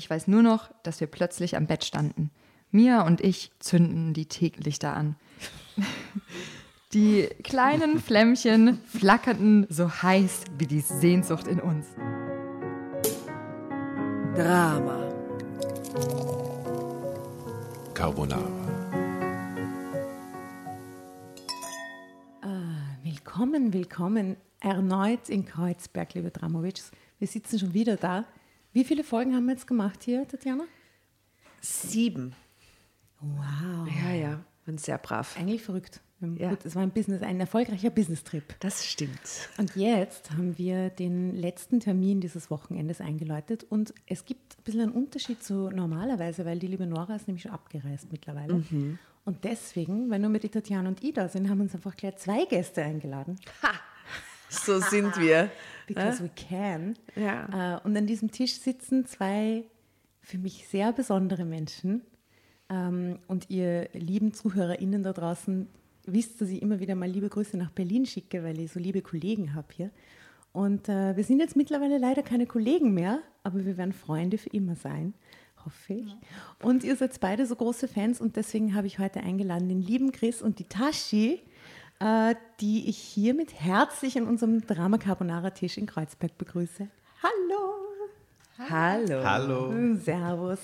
Ich weiß nur noch, dass wir plötzlich am Bett standen. Mia und ich zünden die Teelichter an. Die kleinen Flämmchen flackerten so heiß wie die Sehnsucht in uns. Drama. Carbonara. Willkommen, willkommen erneut in Kreuzberg, liebe Dramovics. Wir sitzen schon wieder da. Wie viele Folgen haben wir jetzt gemacht hier, Tatjana? Sieben. Wow. Ja, ja, waren sehr brav. Eigentlich verrückt. Ja. Gut, es war ein, Business, ein erfolgreicher Business-Trip. Das stimmt. Und jetzt haben wir den letzten Termin dieses Wochenendes eingeläutet und es gibt ein bisschen einen Unterschied zu normalerweise, weil die liebe Nora ist nämlich schon abgereist mittlerweile. Mhm. Und deswegen, weil nur mit die Tatjana und ich da sind, haben wir uns einfach gleich zwei Gäste eingeladen. So sind wir. Because we can. Ja. Äh, und an diesem Tisch sitzen zwei für mich sehr besondere Menschen. Ähm, und ihr lieben ZuhörerInnen da draußen wisst, dass ich immer wieder mal liebe Grüße nach Berlin schicke, weil ich so liebe Kollegen habe hier. Und äh, wir sind jetzt mittlerweile leider keine Kollegen mehr, aber wir werden Freunde für immer sein, hoffe ich. Und ihr seid beide so große Fans und deswegen habe ich heute eingeladen den lieben Chris und die Tashi, äh, die ich hiermit herzlich an unserem Drama Carbonara Tisch in Kreuzberg begrüße. Hallo! Hallo. Hallo. Servus.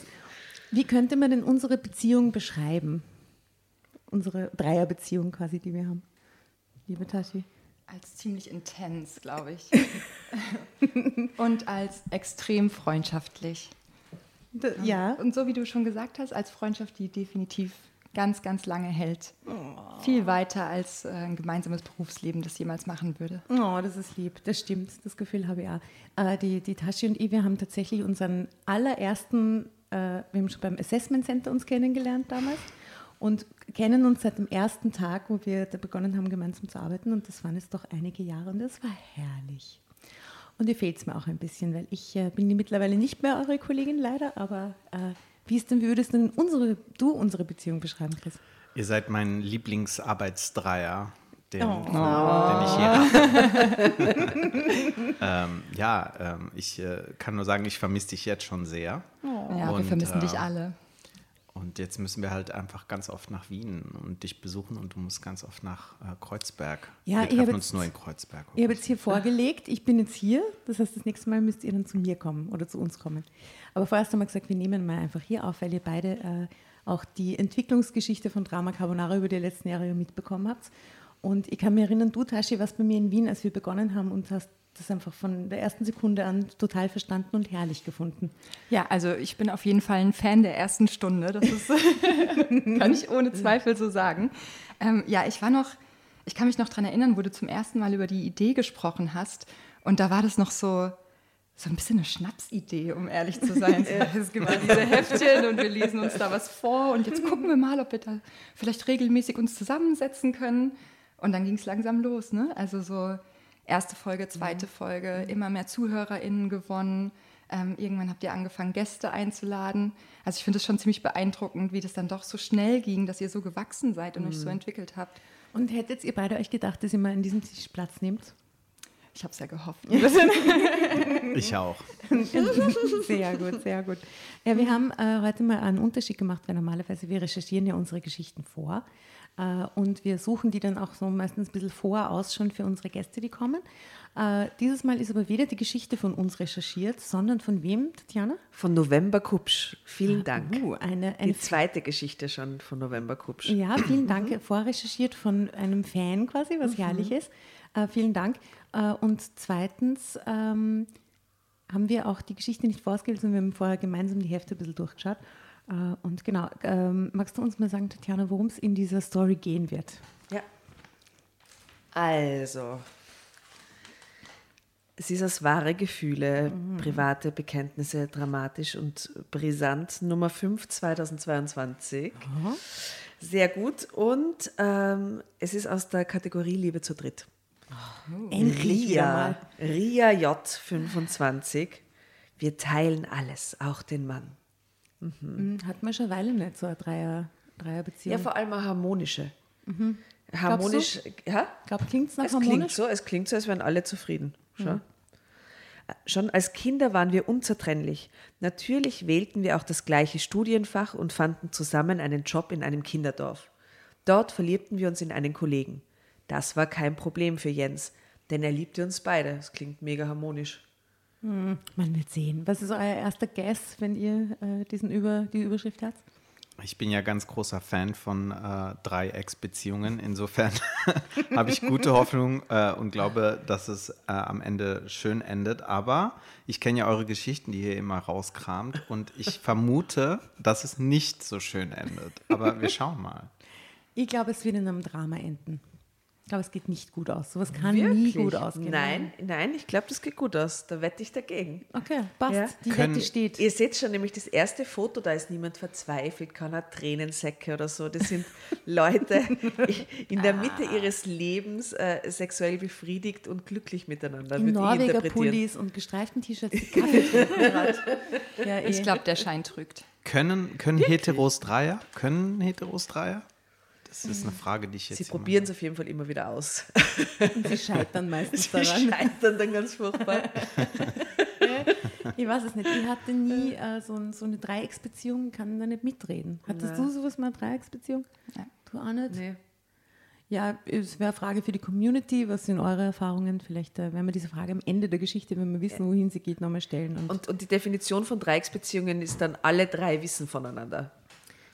Wie könnte man denn unsere Beziehung beschreiben? Unsere Dreierbeziehung quasi, die wir haben. Liebe Tashi. Als ziemlich intens, glaube ich. und als extrem freundschaftlich. Ja. Und so wie du schon gesagt hast, als Freundschaft, die definitiv ganz, ganz lange hält. Viel weiter als äh, ein gemeinsames Berufsleben das jemals machen würde. Oh, das ist lieb. Das stimmt. Das Gefühl habe ich auch. Äh, die, die Tashi und ich, wir haben tatsächlich unseren allerersten, äh, wir haben schon beim Assessment Center uns kennengelernt damals und kennen uns seit dem ersten Tag, wo wir da begonnen haben, gemeinsam zu arbeiten. Und das waren jetzt doch einige Jahre und das war herrlich. Und ihr fehlt es mir auch ein bisschen, weil ich äh, bin mittlerweile nicht mehr eure Kollegin leider, aber äh, wie ist denn, wie würdest denn unsere, du unsere Beziehung beschreiben, Chris? Ihr seid mein Lieblingsarbeitsdreier, den, Oh. den ich hier habe. ähm, ja, ähm, ich äh, kann nur sagen, ich vermisse dich jetzt schon sehr. Ja, wir Und, vermissen äh, dich alle. Und jetzt müssen wir halt einfach ganz oft nach Wien und dich besuchen und du musst ganz oft nach äh, Kreuzberg. Ja, wir treffen uns nur in Kreuzberg. Ich habe jetzt hier vorgelegt, ich bin jetzt hier, das heißt, das nächste Mal müsst ihr dann zu mir kommen oder zu uns kommen. Aber vorerst haben wir gesagt, wir nehmen mal einfach hier auf, weil ihr beide äh, auch die Entwicklungsgeschichte von Drama Carbonara über die letzten Jahre mitbekommen habt. Und ich kann mich erinnern, du, Tashi, warst bei mir in Wien, als wir begonnen haben und hast das einfach von der ersten Sekunde an total verstanden und herrlich gefunden. Ja, also ich bin auf jeden Fall ein Fan der ersten Stunde. Das ist, kann ich ohne Zweifel so sagen. Ähm, ja, ich war noch, ich kann mich noch daran erinnern, wo du zum ersten Mal über die Idee gesprochen hast. Und da war das noch so, so ein bisschen eine Schnapsidee, um ehrlich zu sein. Es gibt mal diese Heftchen und wir lesen uns da was vor und jetzt gucken wir mal, ob wir da vielleicht regelmäßig uns zusammensetzen können. Und dann ging es langsam los, ne? Also so erste Folge, zweite Folge, immer mehr ZuhörerInnen gewonnen. Ähm, irgendwann habt ihr angefangen, Gäste einzuladen. Also ich finde es schon ziemlich beeindruckend, wie das dann doch so schnell ging, dass ihr so gewachsen seid und euch so entwickelt habt. Und hättet ihr beide euch gedacht, dass ihr mal an diesem Tisch Platz nehmt? Ich habe es ja gehofft. Ich auch. Sehr gut, sehr gut. Ja, wir haben äh, heute mal einen Unterschied gemacht, weil normalerweise wir recherchieren ja unsere Geschichten vor äh, und wir suchen die dann auch so meistens ein bisschen vor aus schon für unsere Gäste, die kommen. Äh, dieses Mal ist aber weder die Geschichte von uns recherchiert, sondern von wem, Tatjana? Von November Kupsch. Vielen Dank. Uh, eine, eine Die zweite Geschichte schon von November Kupsch. Ja, vielen Dank. Vorrecherchiert von einem Fan quasi, was herrlich ist. Äh, vielen Dank. Äh, und zweitens ähm, haben wir auch die Geschichte nicht vorausgewählt, sondern wir haben vorher gemeinsam die Hefte ein bisschen durchgeschaut. Äh, und genau, ähm, magst du uns mal sagen, Tatjana, worum es in dieser Story gehen wird? Ja. Also, es ist aus wahre Gefühle, private Bekenntnisse, dramatisch und brisant, Nummer 5 2022. Sehr gut. Und ähm, es ist aus der Kategorie Liebe zu dritt. Endlich wieder Ria. Ria J 25. Wir teilen alles, auch den Mann. Hm, Hat man schon eine Weile nicht so eine Dreier, Dreierbeziehung. Ja, vor allem eine harmonische. Harmonisch, ja? ich glaube, klingt es nach Es klingt harmonisch. so, es klingt so, als wären alle zufrieden. Schon. Schon als Kinder waren wir unzertrennlich. Natürlich wählten wir auch das gleiche Studienfach und fanden zusammen einen Job in einem Kinderdorf. Dort verliebten wir uns in einen Kollegen. Das war kein Problem für Jens, denn er liebte uns beide. Das klingt mega harmonisch. Hm, man wird sehen. Was ist euer erster Guess, wenn ihr äh, diesen Über, die Überschrift habt? Ich bin ja ganz großer Fan von äh, Dreiecksbeziehungen. Insofern habe ich gute Hoffnung äh, und glaube, dass es äh, am Ende schön endet. Aber ich kenne ja eure Geschichten, die ihr immer rauskramt. Und ich vermute, dass es nicht so schön endet. Aber wir schauen mal. Ich glaube, es wird in einem Drama enden. Ich glaube, es geht nicht gut aus. Sowas kann Wirklich? nie gut ausgehen. Nein, nein, ich glaube, das geht gut aus. Da wette ich dagegen. Okay, passt. Ja. Die Können, Wette steht. Ihr seht schon nämlich das erste Foto, da ist niemand verzweifelt, keiner Tränensäcke oder so. Das sind Leute in der Mitte ihres Lebens äh, sexuell befriedigt und glücklich miteinander. In Norweger Pullis und gestreiften T-Shirts, die Kaffee ja, Ich glaube, der Schein trügt. Können, können Heteros Dreier? Können Heteros Dreier? Das ist eine Frage, die ich jetzt. Sie probieren es auf jeden Fall immer wieder aus. Und sie scheitern meistens sie daran. Sie scheitern dann ganz furchtbar. ich weiß es nicht. Ich hatte nie äh, so, so, eine Dreiecksbeziehung, kann da nicht mitreden. Hattest Nein. du sowas mal, eine Dreiecksbeziehung? Nein. Du auch nicht? Nee. Ja, es wäre eine Frage für die Community. Was sind eure Erfahrungen? Vielleicht äh, werden wir diese Frage am Ende der Geschichte, wenn wir wissen, wohin sie geht, nochmal stellen. Und, und, und die Definition von Dreiecksbeziehungen ist dann, alle drei wissen voneinander.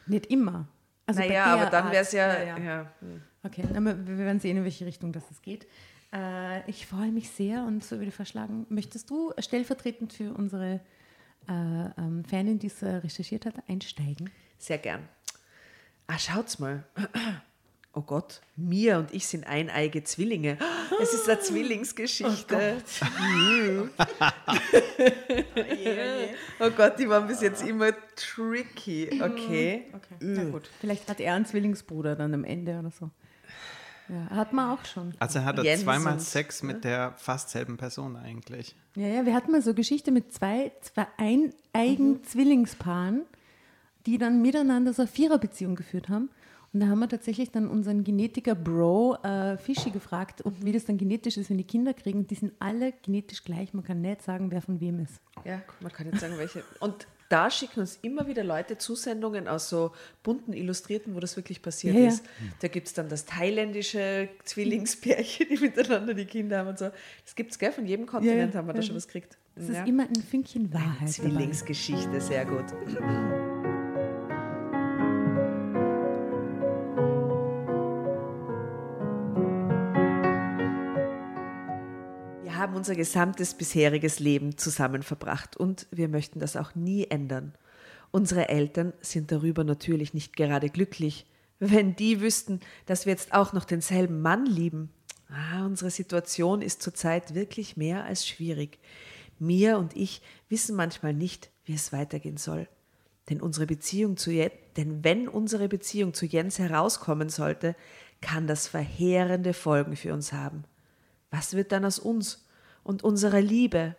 Nicht immer. Also naja, aber dann wäre es ja, ja, ja. Okay, wir werden sehen, in welche Richtung das geht. Äh, ich freue mich sehr und so würde vorschlagen, möchtest du stellvertretend für unsere äh, ähm, Fanin, die es äh, recherchiert hat, einsteigen? Sehr gern. Ah, schaut's mal oh Gott, Mia und ich sind eineige Zwillinge. Es ist eine Zwillingsgeschichte. Oh Gott. oh Gott, die waren bis jetzt immer tricky. Okay. okay. Na gut. Vielleicht hat er einen Zwillingsbruder dann am Ende oder so. Ja, hat man auch schon. Also er hatte Jens zweimal Sex mit der fast selben Person eigentlich. Ja, ja, wir hatten mal so Geschichte mit zwei, zwei eineigen mhm. Zwillingspaaren, die dann miteinander so eine Viererbeziehung geführt haben. Und da haben wir tatsächlich dann unseren Genetiker Bro äh, Fischi gefragt, ob, wie das dann genetisch ist, wenn die Kinder kriegen. Die sind alle genetisch gleich. Man kann nicht sagen, wer von wem ist. Ja, man kann nicht sagen, welche. Und da schicken uns immer wieder Leute Zusendungen aus so bunten Illustrierten, wo das wirklich passiert ja, ist. Ja. Da gibt es dann das thailändische Zwillingspärchen, die miteinander die Kinder haben und so. Das gibt es, gell? Von jedem Kontinent ja, haben wir da schon was gekriegt. Das ist immer ein Fünkchen Wahrheit. Zwillingsgeschichte, sehr gut. Haben unser gesamtes bisheriges Leben zusammen verbracht und wir möchten das auch nie ändern. Unsere Eltern sind darüber natürlich nicht gerade glücklich. Wenn die wüssten, dass wir jetzt auch noch denselben Mann lieben. Ah, unsere Situation ist zurzeit wirklich mehr als schwierig. Mir und ich wissen manchmal nicht, wie es weitergehen soll. Denn unsere Beziehung zu Jens, denn wenn unsere Beziehung zu Jens herauskommen sollte, kann das verheerende Folgen für uns haben. Was wird dann aus uns? Und unserer Liebe.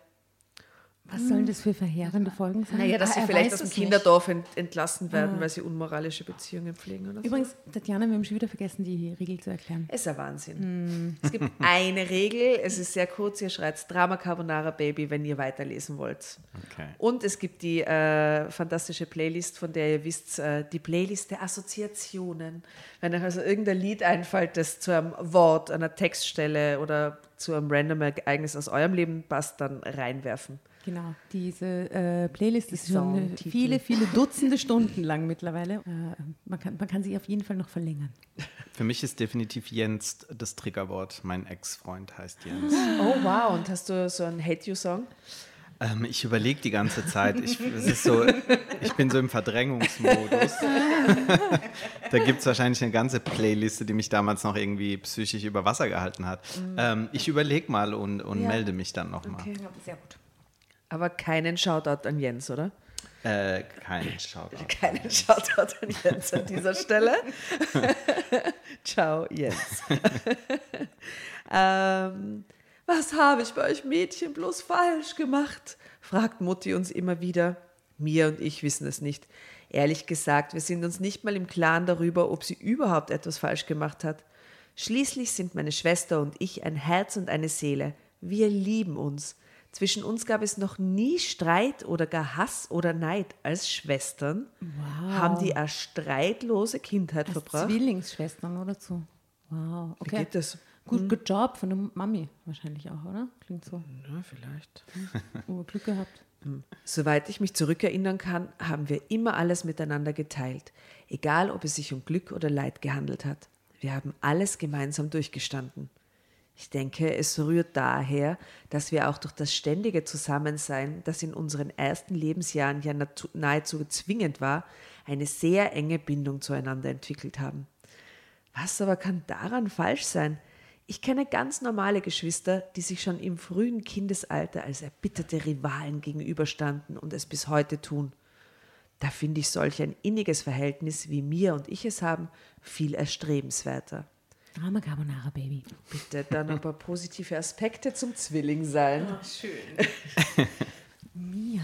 Was sollen das für verheerende Folgen sein? Naja, dass ah, sie vielleicht aus dem Kinderdorf ent entlassen werden, ja. weil sie unmoralische Beziehungen pflegen oder Übrigens, so. Tatjana, wir haben schon wieder vergessen, die Regel zu erklären. Es ist ein Wahnsinn. Hm. Es gibt eine Regel, es ist sehr kurz, ihr schreibt Drama Carbonara Baby, wenn ihr weiterlesen wollt. Okay. Und es gibt die äh, fantastische Playlist, von der ihr wisst, äh, die Playlist der Assoziationen. Wenn euch also irgendein Lied einfällt, das zu einem Wort, einer Textstelle oder zu einem random Ereignis aus eurem Leben passt, dann reinwerfen. Genau, diese äh, Playlist Die ist schon viele, viele Dutzende Stunden lang mittlerweile. Äh, man, kann, man kann sie auf jeden Fall noch verlängern. Für mich ist definitiv Jens das Triggerwort. Mein Ex-Freund heißt Jens. Oh wow, und hast du so einen Hate-You-Song? Ähm, ich überlege die ganze Zeit. Ich, es ist so, ich bin so im Verdrängungsmodus. da gibt es wahrscheinlich eine ganze Playliste, die mich damals noch irgendwie psychisch über Wasser gehalten hat. Mhm. Ähm, ich überlege mal und, und ja. melde mich dann nochmal. Okay, sehr gut. Aber keinen Shoutout an Jens, oder? Äh, keinen Shoutout. Keinen Shoutout an Jens an dieser Stelle. Ciao, Jens. ähm, was habe ich bei euch Mädchen bloß falsch gemacht? fragt Mutti uns immer wieder. Mir und ich wissen es nicht. Ehrlich gesagt, wir sind uns nicht mal im Klaren darüber, ob sie überhaupt etwas falsch gemacht hat. Schließlich sind meine Schwester und ich ein Herz und eine Seele. Wir lieben uns. Zwischen uns gab es noch nie Streit oder gar Hass oder Neid. Als Schwestern haben die eine streitlose Kindheit Als verbracht. Zwillingsschwestern oder so. Wow, Wie okay. geht das? Gut, good job von der Mami wahrscheinlich auch, oder? Klingt so. Ja, vielleicht. Oh, Glück gehabt. Soweit ich mich zurückerinnern kann, haben wir immer alles miteinander geteilt, egal ob es sich um Glück oder Leid gehandelt hat. Wir haben alles gemeinsam durchgestanden. Ich denke, es rührt daher, dass wir auch durch das ständige Zusammensein, das in unseren ersten Lebensjahren ja nahezu zwingend war, eine sehr enge Bindung zueinander entwickelt haben. Was aber kann daran falsch sein? Ich kenne ganz normale Geschwister, die sich schon im frühen Kindesalter als erbitterte Rivalen gegenüberstanden und es bis heute tun. Da finde ich solch ein inniges Verhältnis, wie mir und ich es haben, viel erstrebenswerter. Drama Carbonara, Baby. Bitte dann ein paar positive Aspekte zum Zwillingsein. Mia.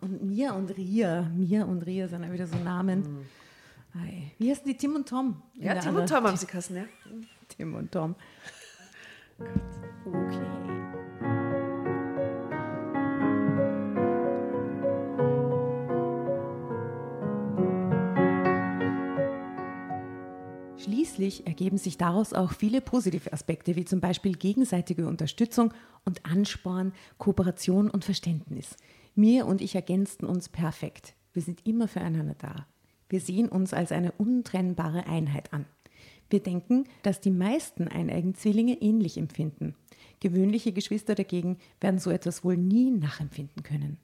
Und Mia und Ria. Mia und Ria sind ja wieder so Namen. Ei. Wie heißen die? Tim und Tom? Ja, Tim und Tom haben sie Kassen, ja? Tim und Tom. Okay. Schließlich ergeben sich daraus auch viele positive Aspekte, wie zum Beispiel gegenseitige Unterstützung und Ansporn, Kooperation und Verständnis. Mir und ich ergänzten uns perfekt. Wir sind immer füreinander da. Wir sehen uns als eine untrennbare Einheit an. Wir denken, dass die meisten eineigen Zwillinge ähnlich empfinden. Gewöhnliche Geschwister dagegen werden so etwas wohl nie nachempfinden können.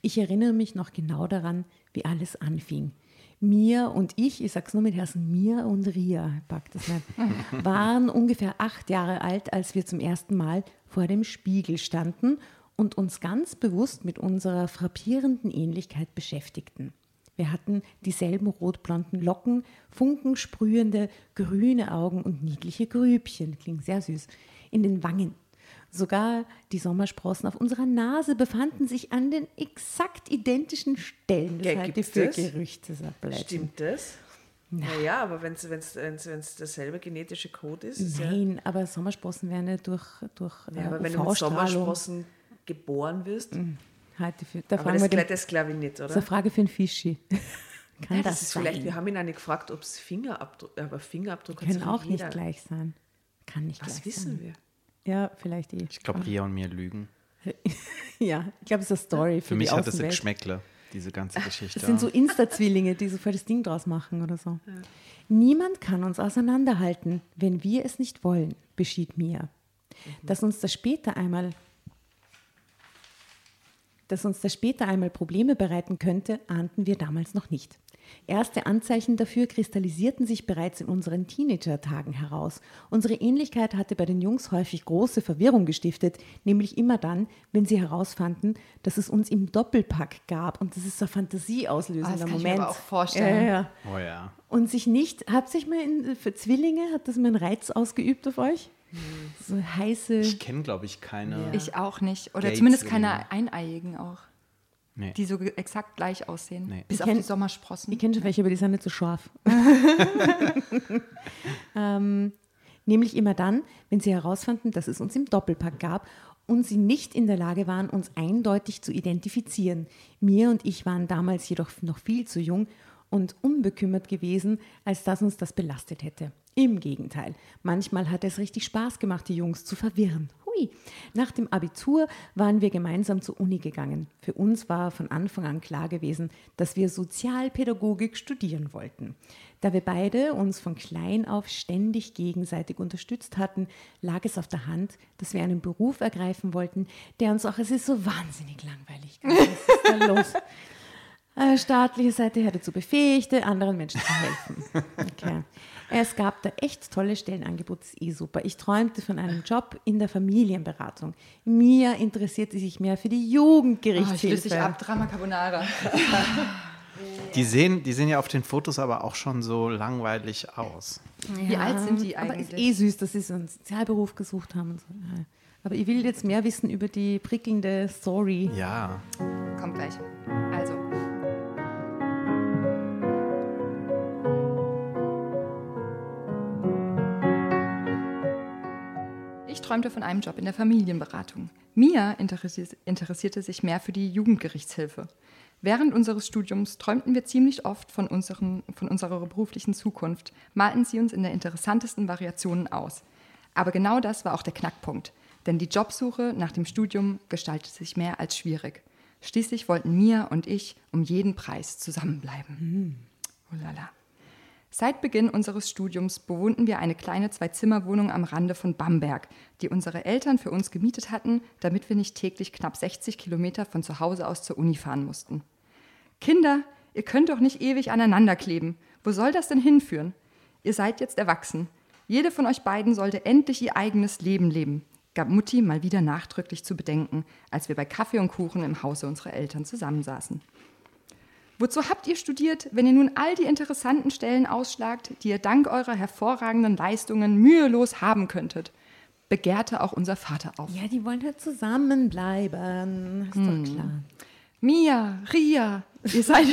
Ich erinnere mich noch genau daran, wie alles anfing. Mir und ich, ich sag's nur mit Herzen, mir und Ria, ich pack das nicht, waren ungefähr acht Jahre alt, als wir zum ersten Mal vor dem Spiegel standen und uns ganz bewusst mit unserer frappierenden Ähnlichkeit beschäftigten. Wir hatten dieselben rotblonden Locken, funkensprühende grüne Augen und niedliche Grübchen, klingt sehr süß, in den Wangen. Sogar die Sommersprossen auf unserer Nase befanden sich an den exakt identischen Stellen. Das Ja, halte ich für? Gerüchte. Stimmt das? Naja, aber wenn es derselbe genetische Code ist, ist ja, Nein, aber Sommersprossen werden ja durch, durch ja, äh, aber wenn du mit Sommersprossen geboren wirst, Halte ich für, da aber das, den, das glaube ich nicht, das ist oder? eine Frage für einen Fischi. Kann Ja, das, das ist sein? vielleicht, wir haben ihn auch nicht gefragt, ob es Fingerabdruck, aber Fingerabdruck Können auch nicht jeder. gleich sein. Kann nicht Was gleich wissen sein. wir? Ja, vielleicht eh. Ich glaube, Ria und mir lügen. Ja, ich glaube, es ist eine Story für, Für mich die hat das ein Außenwelt. Geschmäckle, diese ganze Geschichte. Das sind so Insta-Zwillinge, die so voll das Ding draus machen oder so. Niemand kann uns auseinanderhalten, wenn wir es nicht wollen, beschied Mia. Dass uns das später einmal dass uns das später einmal Probleme bereiten könnte, ahnten wir damals noch nicht. Erste Anzeichen dafür kristallisierten sich bereits in unseren Teenager-Tagen heraus. Unsere Ähnlichkeit hatte bei den Jungs häufig große Verwirrung gestiftet, nämlich immer dann, wenn sie herausfanden, dass es uns im Doppelpack gab. Und das ist so ein fantasieauslösender Ah, das kann ich Moment. mir aber auch vorstellen. Ja, ja. oh ja. Und sich nicht, habt sich mal in, für Zwillinge, hat das mal einen Reiz ausgeübt auf euch? So heiße. Ich kenne, glaube ich, keine. Ich auch nicht. Oder Gay zumindest keine Eineiigen auch, Nee. die so exakt gleich aussehen. Nee. Bis Ich auf kenn- die Sommersprossen. Ich kenne schon welche, aber die sind nicht so scharf. ähm, nämlich immer dann, wenn sie herausfanden, dass es uns im Doppelpack gab und sie nicht in der Lage waren, uns eindeutig zu identifizieren. Mir und ich waren damals jedoch noch viel zu jung und unbekümmert gewesen, als dass uns das belastet hätte. Im Gegenteil, manchmal hat es richtig Spaß gemacht, die Jungs zu verwirren. Hui. Nach dem Abitur waren wir gemeinsam zur Uni gegangen. Für uns war von Anfang an klar gewesen, dass wir Sozialpädagogik studieren wollten. Da wir beide uns von klein auf ständig gegenseitig unterstützt hatten, lag es auf der Hand, dass wir einen Beruf ergreifen wollten, der uns auch, es ist so wahnsinnig langweilig. Was ist da los? Äh, staatliche Seite her dazu befähigte, anderen Menschen zu helfen. Okay. Es gab da echt tolle Stellenangebote, ist eh super. Ich träumte von einem Job in der Familienberatung. Mia interessierte sich mehr für die Oh, ich Jugendgerichtshilfe. löse dich ab, Drama Carbonara. Die sehen, die sehen ja auf den Fotos aber auch schon so langweilig aus. Wie alt sind die Aber ist eigentlich? eh süß, dass sie so einen Sozialberuf gesucht haben. Und so. Ja. Aber ich will jetzt mehr wissen über die prickelnde Story. Ja. Kommt gleich. Also. Träumte von einem Job in der Familienberatung. Mia interessierte sich mehr für die Jugendgerichtshilfe. Während unseres Studiums träumten wir ziemlich oft von, unseren, von unserer beruflichen Zukunft, malten sie uns in der interessantesten Variationen aus. Aber genau das war auch der Knackpunkt, denn die Jobsuche nach dem Studium gestaltete sich mehr als schwierig. Schließlich wollten Mia und ich um jeden Preis zusammenbleiben. Mhm. Oh lala. Seit Beginn unseres Studiums bewohnten wir eine kleine Zwei-Zimmer-Wohnung am Rande von Bamberg, die unsere Eltern für uns gemietet hatten, damit wir nicht täglich knapp 60 Kilometer von zu Hause aus zur Uni fahren mussten. Kinder, ihr könnt doch nicht ewig aneinander kleben. Wo soll das denn hinführen? Ihr seid jetzt erwachsen. Jede von euch beiden sollte endlich ihr eigenes Leben leben, gab Mutti mal wieder nachdrücklich zu bedenken, als wir bei Kaffee und Kuchen im Hause unserer Eltern zusammensaßen. Wozu habt ihr studiert, wenn ihr nun all die interessanten Stellen ausschlagt, die ihr dank eurer hervorragenden Leistungen mühelos haben könntet? Begehrte auch unser Vater auf. Ja, die wollen halt zusammenbleiben. Ist hm. doch klar. Mia, Ria, ihr seid,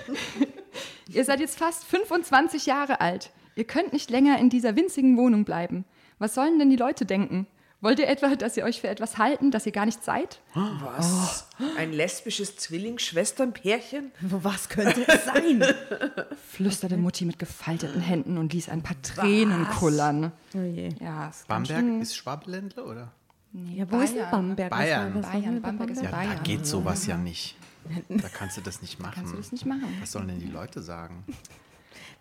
ihr seid jetzt fast 25 Jahre alt. Ihr könnt nicht länger in dieser winzigen Wohnung bleiben. Was sollen denn die Leute denken? Wollt ihr etwa, dass ihr euch für etwas halten, das ihr gar nicht seid? Was? Oh. Ein lesbisches Zwillingsschwesternpärchen? Was könnte es sein? Flüsterte Mutti mit gefalteten Händen und ließ ein paar Tränen Was? kullern. Oh je. Ja, Bamberg ist Schwabeländle, oder? Nee, ja, wo Bayern. ist denn Bamberg? Bayern. Was Bayern. Bamberg ist ja, Bayern. Da geht sowas ja nicht. Da kannst du das nicht machen. Kannst du das nicht machen. Was sollen denn die Leute sagen?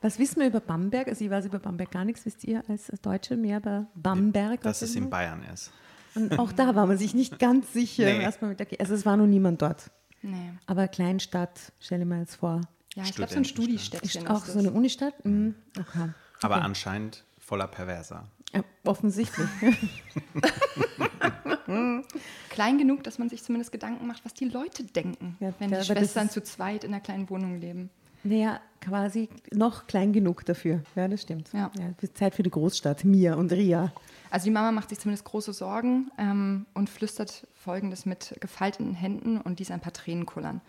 Was wissen wir über Bamberg? Also ich weiß über Bamberg gar nichts. Wisst ihr als Deutsche mehr über Bamberg? Dass es in Bayern ist. Und auch da war man sich nicht ganz sicher. Nee. also es war noch niemand dort. Nee. Aber Kleinstadt, stelle ich mir jetzt vor. Ja, ich glaube so ein Studistädtchen. Auch so eine Unistadt? Mhm. Okay. Aber okay. anscheinend voller Perverser. Ja, offensichtlich. Klein genug, dass man sich zumindest Gedanken macht, was die Leute denken, ja, wenn die Schwestern zu zweit in einer kleinen Wohnung leben. Naja, quasi noch klein genug dafür. Ja, das stimmt. Ja. ja Zeit für die Großstadt, Mia und Ria. Also die Mama macht sich zumindest große Sorgen ähm, und flüstert Folgendes mit gefalteten Händen und dies ein paar Tränen kullern.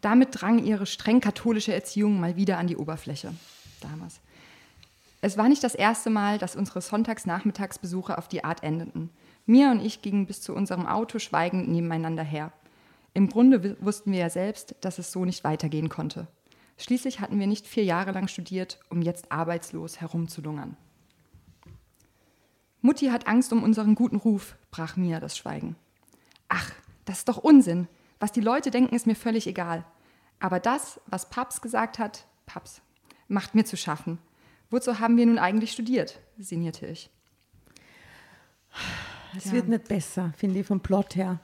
Damit drang ihre streng katholische Erziehung mal wieder an die Oberfläche. Damals. Es war nicht das erste Mal, dass unsere Sonntagsnachmittagsbesuche auf die Art endeten. Mia und ich gingen bis zu unserem Auto schweigend nebeneinander her. Im Grunde wussten wir ja selbst, dass es so nicht weitergehen konnte. Schließlich hatten wir nicht vier Jahre lang studiert, um jetzt arbeitslos herumzulungern. Mutti hat Angst um unseren guten Ruf, brach Mia das Schweigen. Ach, das ist doch Unsinn. Was die Leute denken, ist mir völlig egal. Aber das, was Paps gesagt hat, Paps, macht mir zu schaffen. Wozu haben wir nun eigentlich studiert? sinnierte ich. Es ja. wird nicht besser, finde ich, vom Plot her.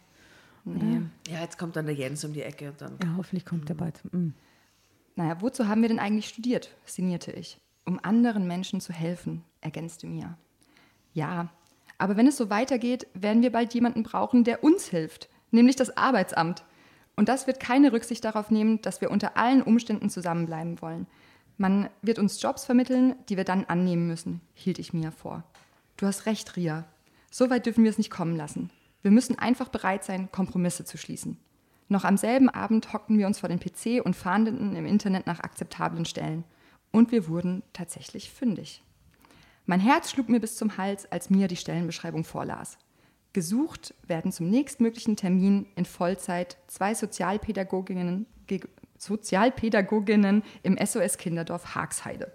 Nee. Ja, jetzt kommt dann der Jens um die Ecke und dann. Ja, hoffentlich kommt er bald. Mhm. Naja, wozu haben wir denn eigentlich studiert? sinnierte ich. Um anderen Menschen zu helfen, ergänzte Mia. Ja, aber wenn es so weitergeht, werden wir bald jemanden brauchen, der uns hilft, nämlich das Arbeitsamt. Und das wird keine Rücksicht darauf nehmen, dass wir unter allen Umständen zusammenbleiben wollen. Man wird uns Jobs vermitteln, die wir dann annehmen müssen, hielt ich Mia vor. Du hast recht, Ria. So weit dürfen wir es nicht kommen lassen. Wir müssen einfach bereit sein, Kompromisse zu schließen. Noch am selben Abend hockten wir uns vor den PC und fahndeten im Internet nach akzeptablen Stellen. Und wir wurden tatsächlich fündig. Mein Herz schlug mir bis zum Hals, als Mia die Stellenbeschreibung vorlas. Gesucht werden zum nächstmöglichen Termin in Vollzeit zwei Sozialpädagoginnen, Sozialpädagoginnen im SOS Kinderdorf Haagsheide.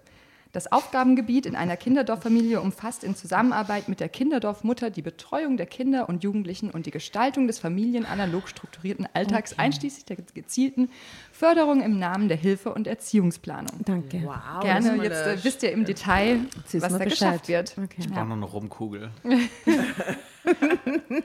Das Aufgabengebiet in einer Kinderdorffamilie umfasst in Zusammenarbeit mit der Kinderdorfmutter die Betreuung der Kinder und Jugendlichen und die Gestaltung des familienanalog strukturierten Alltags, okay. einschließlich der gezielten Förderung im Namen der Hilfe- und Erziehungsplanung. Danke. Wow, Gerne, jetzt äh, wisst ihr im Detail, was da Bescheid. geschafft wird. Okay. Ich brauche noch eine Rumkugel.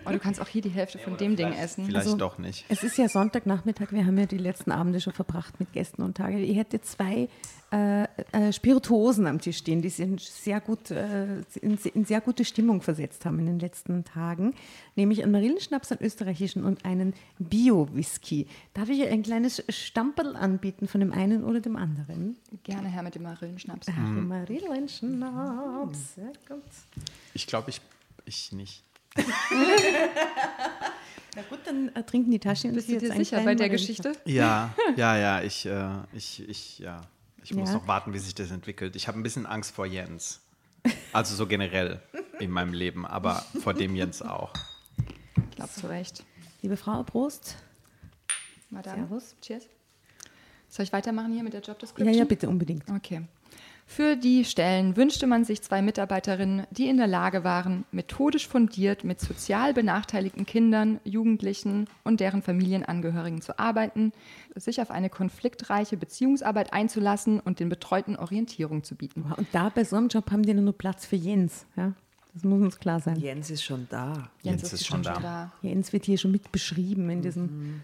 oh, du kannst auch hier die Hälfte von dem Ding essen. Vielleicht also, doch nicht. Es ist ja Sonntagnachmittag, wir haben ja die letzten Abende schon verbracht mit Gästen und Tage. Ich hätte zwei äh, äh, Spirituosen am Tisch stehen, die sie in sehr, gut, äh, in, in, sehr gute Stimmung versetzt haben in den letzten Tagen. Nämlich einen Marillenschnaps, einen österreichischen und einen Bio-Whisky. Darf ich ein kleines Stamperl anbieten von dem einen oder dem anderen? Gerne, Herr, mit dem Marillenschnaps. Ach, mhm. Marillenschnaps. Sehr gut. Ich glaube, ich, ich nicht. Na gut, dann äh, trinken die Taschen. Bist du dir sicher bei der Geschichte? Ja, ja, ja, ich, äh, ich, ich, ja. Ich muss ja. noch warten, wie sich das entwickelt. Ich habe ein bisschen Angst vor Jens. Also so generell. in meinem Leben, aber vor dem Jens auch. Ich glaube zu Recht. Liebe Frau, Prost. Madame. Servus. Cheers. Soll ich weitermachen hier mit der Job Ja, ja, bitte unbedingt. Okay. Für die Stellen wünschte man sich zwei Mitarbeiterinnen, die in der Lage waren, methodisch fundiert mit sozial benachteiligten Kindern, Jugendlichen und deren Familienangehörigen zu arbeiten, sich auf eine konfliktreiche Beziehungsarbeit einzulassen und den Betreuten Orientierung zu bieten. Und da bei so einem Job haben die nur Platz für Jens. Ja? Das muss uns klar sein. Jens ist schon da. Jens ist schon da. Jens wird hier schon mit beschrieben in diesem.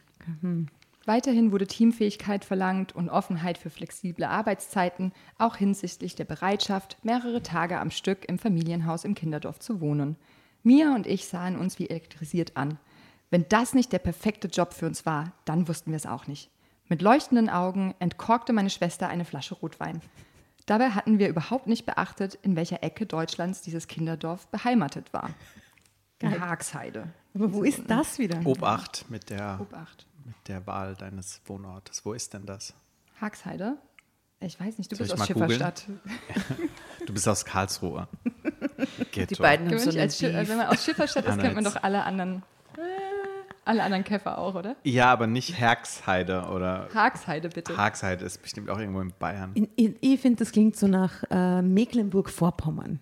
Weiterhin wurde Teamfähigkeit verlangt und Offenheit für flexible Arbeitszeiten, auch hinsichtlich der Bereitschaft, mehrere Tage am Stück im Familienhaus im Kinderdorf zu wohnen. Mia und ich sahen uns wie elektrisiert an. Wenn das nicht der perfekte Job für uns war, dann wussten wir es auch nicht. Mit leuchtenden Augen entkorkte meine Schwester eine Flasche Rotwein. Dabei hatten wir überhaupt nicht beachtet, in welcher Ecke Deutschlands dieses Kinderdorf beheimatet war. In Haagsheide. Aber wo ist das wieder? Obacht mit der, Obacht. Mit der Wahl deines Wohnortes. Wo ist denn das? Haagsheide? Ich weiß nicht, du Soll bist aus? Schifferstadt. Du bist aus Karlsruhe. Ghetto. Die beiden haben so einen als wenn man aus Schifferstadt ist, kennt man doch alle anderen, alle anderen Käfer auch, oder? Ja, aber nicht Herxheide oder Haagsheide bitte. Haagsheide ist bestimmt auch irgendwo in Bayern. In, in, ich finde, das klingt so nach äh, Mecklenburg-Vorpommern.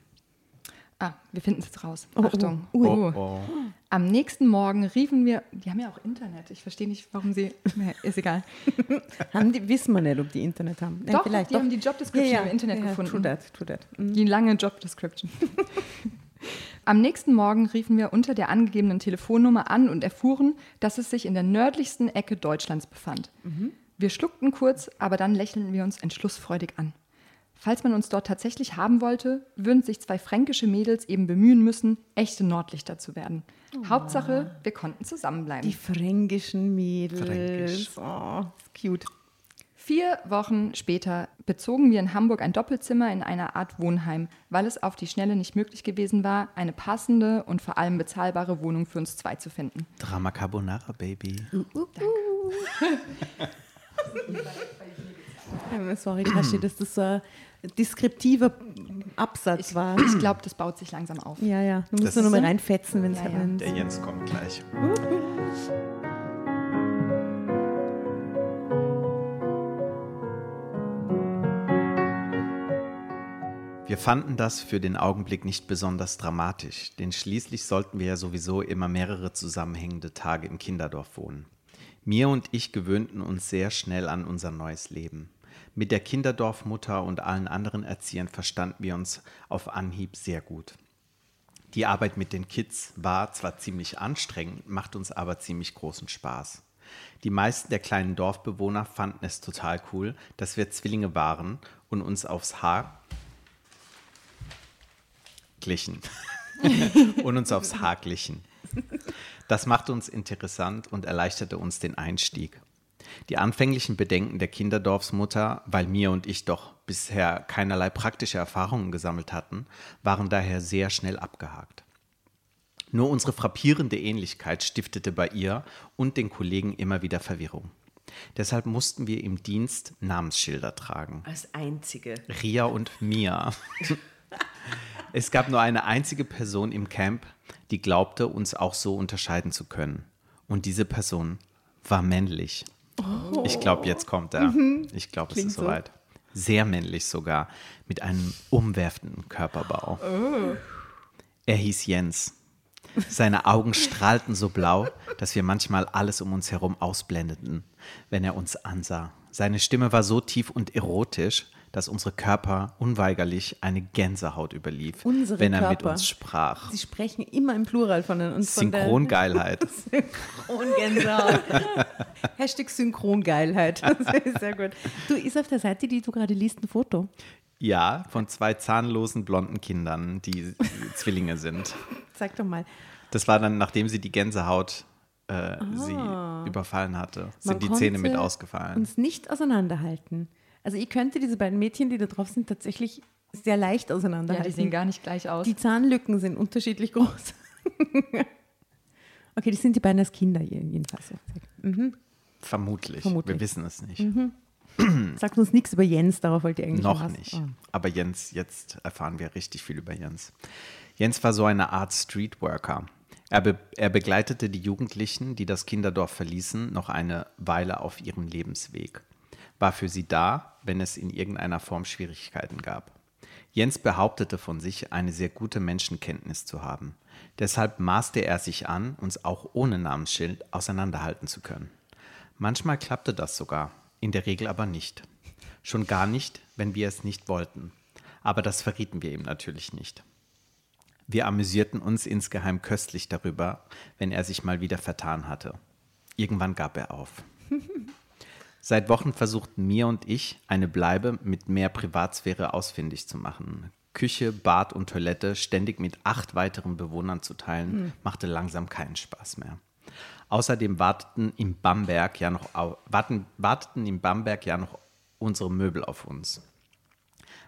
ah, wir finden es jetzt raus. Oh, oh. Achtung. Ui. Oh, oh. Am nächsten Morgen riefen wir, die haben ja auch Internet. Ich verstehe nicht, warum sie, nee, ist egal. Haben die, wissen wir nicht, ob die Internet haben. Nein, Doch, vielleicht, die haben die Job Description im Internet ja, gefunden. True that, true that. Mhm. Die lange Job Description. Am nächsten Morgen riefen wir unter der angegebenen Telefonnummer an und erfuhren, dass es sich in der nördlichsten Ecke Deutschlands befand. Wir schluckten kurz, aber dann lächelten wir uns entschlussfreudig an. Falls man uns dort tatsächlich haben wollte, würden sich zwei fränkische Mädels eben bemühen müssen, echte Nordlichter zu werden. Hauptsache, wir konnten zusammenbleiben. Die fränkischen Mädels. Fränkisch. Oh, ist cute. Vier Wochen später bezogen wir in Hamburg ein Doppelzimmer in einer Art Wohnheim, weil es auf die Schnelle nicht möglich gewesen war, eine passende und vor allem bezahlbare Wohnung für uns zwei zu finden. Drama Carbonara, Baby. Ähm, Sorry, Tashi, dass das so ein deskriptiver Absatz war. Ich glaube, das baut sich langsam auf. Ja, ja. Du musst Das nur noch mal reinfetzen, wenn es Ja, ja. Der Jens kommt gleich. Wir fanden das für den Augenblick nicht besonders dramatisch, denn schließlich sollten wir ja sowieso immer mehrere zusammenhängende Tage im Kinderdorf wohnen. Mir und ich gewöhnten uns sehr schnell an unser neues Leben. Mit der Kinderdorfmutter und allen anderen Erziehern verstanden wir uns auf Anhieb sehr gut. Die Arbeit mit den Kids war zwar ziemlich anstrengend, macht uns aber ziemlich großen Spaß. Die meisten der kleinen Dorfbewohner fanden es total cool, dass wir Zwillinge waren und uns aufs Haar glichen. und uns aufs Haar glichen. Das machte uns interessant und erleichterte uns den Einstieg. Die anfänglichen Bedenken der Kinderdorfsmutter, weil mir und ich doch bisher keinerlei praktische Erfahrungen gesammelt hatten, waren daher sehr schnell abgehakt. Nur unsere frappierende Ähnlichkeit stiftete bei ihr und den Kollegen immer wieder Verwirrung. Deshalb mussten wir im Dienst Namensschilder tragen. Als einzige. Ria und Mia. Es gab nur eine einzige Person im Camp, die glaubte, uns auch so unterscheiden zu können. Und diese Person war männlich. Ich glaube, jetzt kommt er. Ich glaube, es ist so. soweit. Sehr männlich sogar, mit einem umwerfenden Körperbau. Er hieß Jens. Seine Augen strahlten so blau, dass wir manchmal alles um uns herum ausblendeten, wenn er uns ansah. Seine Stimme war so tief und erotisch, dass unsere Körper unweigerlich eine Gänsehaut überlief, Unsere wenn er mit Körper. uns sprach. Sie sprechen immer im Plural von uns. Synchrongeilheit. Synchrongänsehaut. Hashtag Synchrongeilheit. Sehr gut. Du, ist auf der Seite, die du gerade liest, ein Foto. Ja, von zwei zahnlosen blonden Kindern, die Zwillinge sind. Sag doch mal. Das war dann, nachdem sie die Gänsehaut äh, sie überfallen hatte, Ah. Man sind die Zähne mit ausgefallen. Uns nicht auseinanderhalten. Also ich könnte diese beiden Mädchen, die da drauf sind, tatsächlich sehr leicht Ja, auseinanderhalten. die sehen gar nicht gleich aus. Die Zahnlücken sind unterschiedlich groß. okay, das sind die beiden als Kinder jedenfalls. Vermutlich. Vermutlich. Wir wissen es nicht. Sagt uns nichts über Jens, darauf wollt ihr eigentlich Noch was. nicht. Oh. Aber Jens, jetzt erfahren wir richtig viel über Jens. Jens war so eine Art Streetworker. Er, be er begleitete die Jugendlichen, die das Kinderdorf verließen, noch eine Weile auf ihrem Lebensweg. War für sie da, wenn es in irgendeiner Form Schwierigkeiten gab. Jens behauptete von sich, eine sehr gute Menschenkenntnis zu haben. Deshalb maßte er sich an, uns auch ohne Namensschild auseinanderhalten zu können. Manchmal klappte das sogar, in der Regel aber nicht. Schon gar nicht, wenn wir es nicht wollten. Aber das verrieten wir ihm natürlich nicht. Wir amüsierten uns insgeheim köstlich darüber, wenn er sich mal wieder vertan hatte. Irgendwann gab er auf. Seit Wochen versuchten mir und ich, eine Bleibe mit mehr Privatsphäre ausfindig zu machen. Küche, Bad und Toilette ständig mit acht weiteren Bewohnern zu teilen, hm. machte langsam keinen Spaß mehr. Außerdem warteten im Bamberg ja noch, warten, warteten im Bamberg ja noch unsere Möbel auf uns.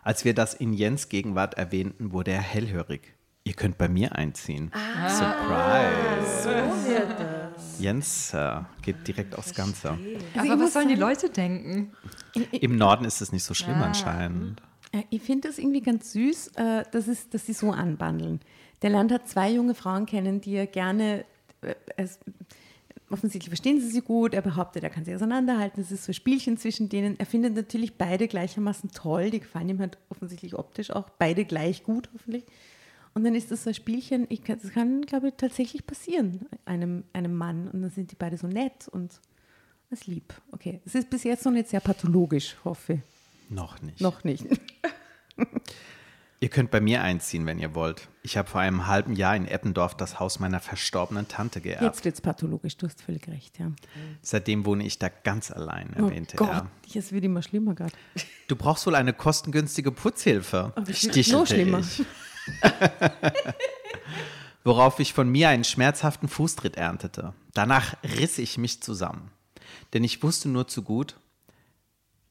Als wir das in Jens Gegenwart erwähnten, wurde er hellhörig. Ihr könnt bei mir einziehen. Ah, Surprise. So wird das. Jens äh, geht direkt aufs Ganze. Also Aber was sollen die Leute denken? Im Norden ist es nicht so schlimm ah. anscheinend. Ich finde das irgendwie ganz süß, äh, dass, es, dass sie so anbandeln. Der Land hat zwei junge Frauen kennen, die er gerne, äh, es, offensichtlich verstehen sie sie gut, er behauptet, er kann sie auseinanderhalten, es ist so ein Spielchen zwischen denen. Er findet natürlich beide gleichermaßen toll, die gefallen ihm halt offensichtlich optisch auch, beide gleich gut hoffentlich. Und dann ist das so ein Spielchen, ich, das kann, glaube ich, tatsächlich passieren, einem, einem Mann. Und dann sind die beide so nett und das lieb. Okay, es ist bis jetzt noch nicht sehr pathologisch, hoffe ich. Noch nicht. Noch nicht. Ihr könnt bei mir einziehen, wenn ihr wollt. Ich habe vor einem halben Jahr in Eppendorf das Haus meiner verstorbenen Tante geerbt. Jetzt wird es pathologisch, du hast völlig recht, ja. Seitdem wohne ich da ganz allein, oh erwähnte oh Gott, er. Es wird immer schlimmer gerade. Du brauchst wohl eine kostengünstige Putzhilfe. Oh, Stichelte noch schlimmer. Ich. Worauf ich von mir einen schmerzhaften Fußtritt erntete. Danach riss ich mich zusammen. Denn ich wusste nur zu gut,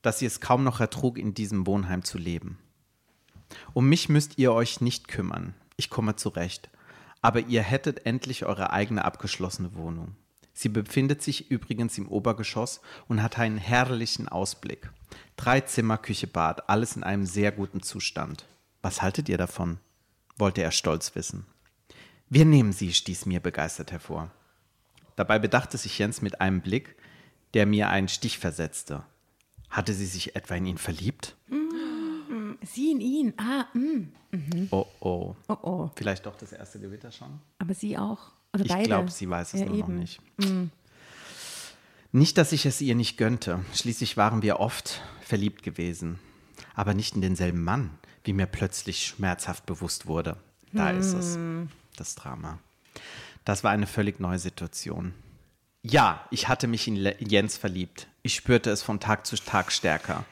dass sie es kaum noch ertrug, in diesem Wohnheim zu leben. Um mich müsst ihr euch nicht kümmern. Ich komme zurecht. Aber ihr hättet endlich eure eigene abgeschlossene Wohnung. Sie befindet sich übrigens im Obergeschoss und hat einen herrlichen Ausblick. Drei Zimmer, Küche, Bad, alles in einem sehr guten Zustand. Was haltet ihr davon? Wollte er stolz wissen. Wir nehmen sie, stieß mir begeistert hervor. Dabei bedachte sich Jens mit einem Blick, der mir einen Stich versetzte. Hatte sie sich etwa in ihn verliebt? Sie in ihn. Ah, mm. mhm. Oh, oh. Oh, oh. Vielleicht doch das erste Gewitter schon? Aber sie auch. Oder ich glaube, sie weiß es ja, nur eben. noch nicht. Mm. Nicht, dass ich es ihr nicht gönnte. Schließlich waren wir oft verliebt gewesen. Aber nicht in denselben Mann wie mir plötzlich schmerzhaft bewusst wurde. Da hm. ist es, hm. das Drama. Das war eine völlig neue Situation. Ja, ich hatte mich in Jens verliebt. Ich spürte es von Tag zu Tag stärker.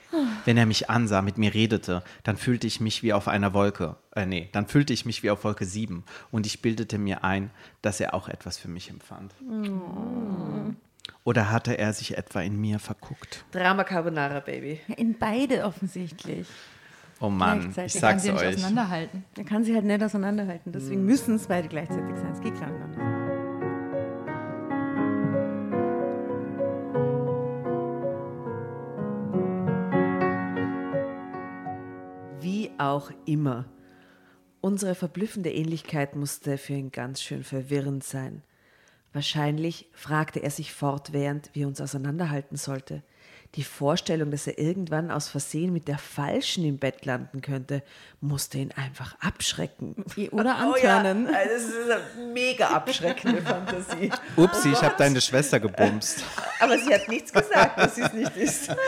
Wenn er mich ansah, mit mir redete, dann fühlte ich mich wie auf einer Wolke. Äh, nee, dann fühlte ich mich wie auf Wolke 7 und ich bildete mir ein, dass er auch etwas für mich empfand. Oh. Oder hatte er sich etwa in mir verguckt? Drama Carbonara, Baby. In beide offensichtlich. Oh Mann, ich sag's kann sie euch. Nicht auseinanderhalten. Er kann sie halt nicht auseinanderhalten. Deswegen mm. müssen es beide gleichzeitig sein. Es geht klar Wie auch immer. Unsere verblüffende Ähnlichkeit musste für ihn ganz schön verwirrend sein. Wahrscheinlich fragte er sich fortwährend, wie er uns auseinanderhalten sollte – die Vorstellung, dass er irgendwann aus Versehen mit der Falschen im Bett landen könnte, musste ihn einfach abschrecken. Oder antörnen. Oh ja, das ist eine mega abschreckende Fantasie. Upsi, ich habe deine Schwester gebumst. Aber sie hat nichts gesagt, dass sie es nicht ist.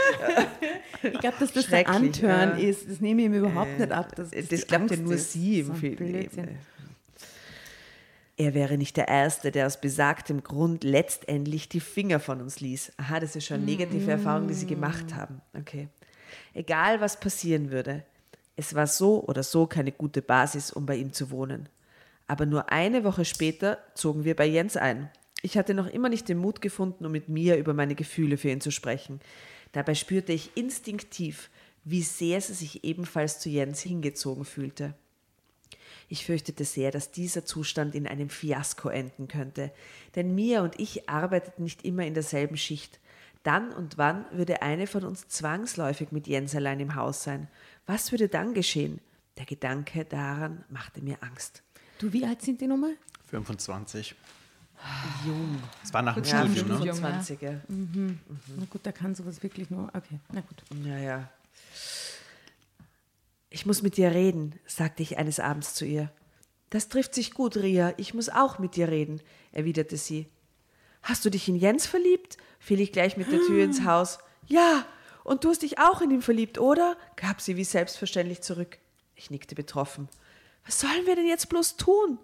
Ich glaube, dass das der Antören ja. ist. Das nehme ich ihm überhaupt äh, nicht ab. Das, das glaubt ja nur sie im Film. Er wäre nicht der Erste, der aus besagtem Grund letztendlich die Finger von uns ließ. Aha, das ist schon negative. Erfahrung, die Sie gemacht haben. Okay. Egal, was passieren würde, es war so oder so keine gute Basis, um bei ihm zu wohnen. Aber nur eine Woche später zogen wir bei Jens ein. Ich hatte noch immer nicht den Mut gefunden, um mit mir über meine Gefühle für ihn zu sprechen. Dabei spürte ich instinktiv, wie sehr sie sich ebenfalls zu Jens hingezogen fühlte. Ich fürchtete sehr, dass dieser Zustand in einem Fiasko enden könnte, denn Mia und ich arbeiteten nicht immer in derselben Schicht. Dann und wann würde eine von uns zwangsläufig mit Jens allein im Haus sein. Was würde dann geschehen? Der Gedanke daran machte mir Angst. Du, wie alt sind die nochmal? 25. Jung. Es war nach dem Ja, Studium, ne? Studium, 25er. Na gut, da kann sowas wirklich nur. Okay, na gut. Ja, ja. Ich muss mit dir reden, sagte ich eines Abends zu ihr. Das trifft sich gut, Ria. Ich muss auch mit dir reden, erwiderte sie. Hast du dich in Jens verliebt? fiel ich gleich mit der Tür ins Haus. Ja, und du hast dich auch in ihn verliebt, oder? gab sie wie selbstverständlich zurück. Ich nickte betroffen. Was sollen wir denn jetzt bloß tun?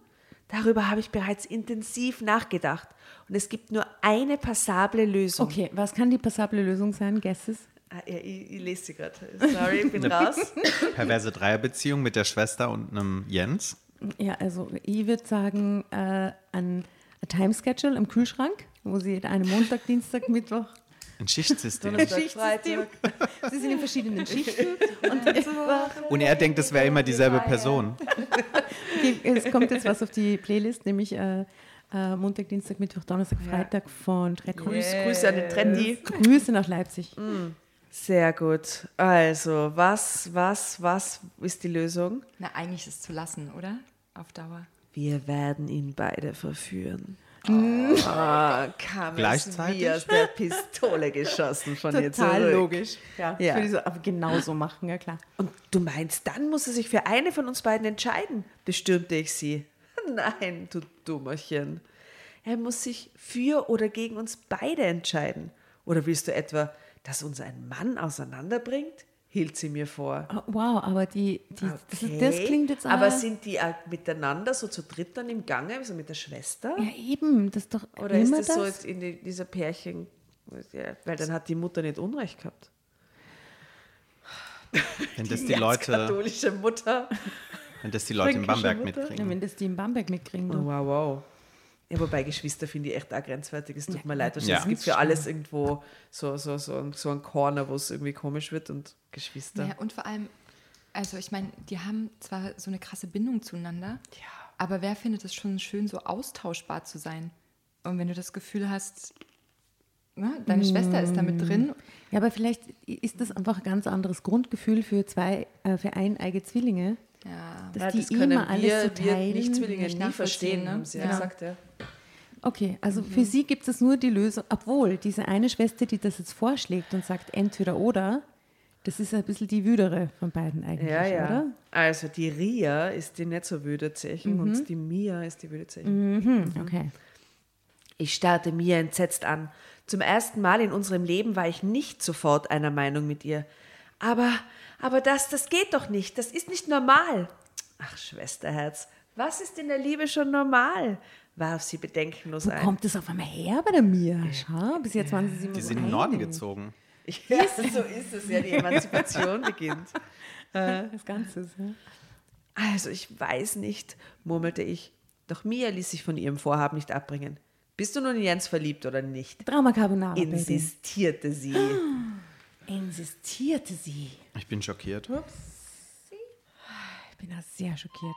Darüber habe ich bereits intensiv nachgedacht. Und es gibt nur eine passable Lösung. Okay, was kann die passable Lösung sein? Guesses? Ah, ja, ich, ich lese sie gerade. Sorry, ich bin raus. Perverse Dreierbeziehung mit der Schwester und einem Jens. Ja, also ich würde sagen, äh, ein, ein Timeschedule im Kühlschrank, wo sie einen Montag, Dienstag, Mittwoch. Ein Schichtsystem. Donnerstag, Schichtsystem. Sie sind in verschiedenen Schichten und Und er denkt, es wäre immer dieselbe Person. Okay, es kommt jetzt was auf die Playlist, nämlich äh, äh, Montag, Dienstag, Mittwoch, Donnerstag, Freitag von Tretti. Grüß, Grüße an den Trendy. Grüße nach Leipzig. Sehr gut. Also, was, was, was ist die Lösung? Na, eigentlich ist es zu lassen, oder? Auf Dauer. Wir werden ihn beide verführen. Oh, kam Gleichzeitig? es wie aus der Pistole geschossen von ihr Total zurück. logisch. Ja, Ja. Würde ich so, aber genauso machen, ja klar. Und du meinst, dann muss er sich für eine von uns beiden entscheiden, bestürmte ich sie. Nein, du Dummerchen. Er muss sich für oder gegen uns beide entscheiden. Oder willst du etwa, dass uns ein Mann auseinanderbringt? hielt sie mir vor. Oh, wow, aber die, die das, Okay. das klingt jetzt Aber auch- sind die auch miteinander so zu dritt dann im Gange, also mit der Schwester? Ja, eben, das ist doch Oder ist immer das, so jetzt in die, dieser Pärchen, ja, weil dann hat die Mutter nicht Unrecht gehabt. Wenn das die Leute, katholische Mutter. wenn das die Leute in Bamberg Mutter? Ja, mitkriegen. wenn das die in Bamberg mitkriegen. Oh, wow, wow. Ja, wobei Geschwister finde ich echt auch grenzwertig. Es tut mir leid. Ja. Es gibt für alles irgendwo so, so, so, ein, so ein Corner, wo es irgendwie komisch wird und Geschwister. Ja, und vor allem, also ich meine, die haben zwar so eine krasse Bindung zueinander, aber wer findet es schon schön, so austauschbar zu sein? Und wenn du das Gefühl hast, ne, deine Schwester ist da mit drin, Ja, aber vielleicht ist das einfach ein ganz anderes Grundgefühl für zwei, äh, für eineige Zwillinge, ja, dass Ja, die das können immer alles wir, so wir teilen. Nicht-Zwillinge nicht verstehen, ne? haben sie ja Ja. gesagt. Ja. Okay, also Mhm. für sie gibt es nur die Lösung, obwohl diese eine Schwester, die das jetzt vorschlägt und sagt entweder oder, das ist ein bisschen die wüdere von beiden eigentlich, Ja, ja. oder? Also die Ria ist die nicht so wüde Zechen Mhm. und die Mia ist die wüde Zechen. Okay. Ich starrte Mia entsetzt an. Zum ersten Mal in unserem Leben war ich nicht sofort einer Meinung mit ihr. Aber, aber das, das geht doch nicht. Das ist nicht normal. Ach, Schwesterherz, was ist in der Liebe schon normal? Warf sie bedenkenlos Wo ein. kommt das auf einmal her bei der Mia? Schau, bis jetzt waren sie immer Die sind in den Norden gezogen. Ja, so ist es ja, die Emanzipation beginnt. Das Ganze. ist, Ja. Also, ich weiß nicht, murmelte ich. Doch Mia ließ sich von ihrem Vorhaben nicht abbringen. Bist du nun in Jens verliebt oder nicht? Drama Carbonara, Baby. Insistierte sie. Insistierte sie. Ich bin schockiert. Ich bin da sehr schockiert.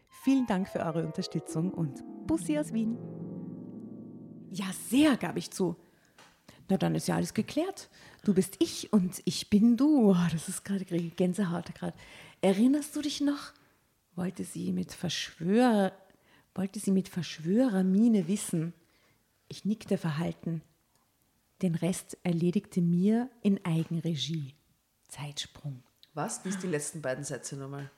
vielen Dank für eure Unterstützung und Bussi aus Wien. Ja, sehr, gab ich zu. Na, dann ist ja alles geklärt. Du bist ich und ich bin du. Oh, das ist gerade Gänsehaut gerade. Erinnerst du dich noch? Wollte sie mit Verschwörer, wollte sie mit Verschwörermiene wissen. Ich nickte verhalten. Den Rest erledigte mir in Eigenregie. Zeitsprung. Was? Lies die letzten beiden Sätze nochmal.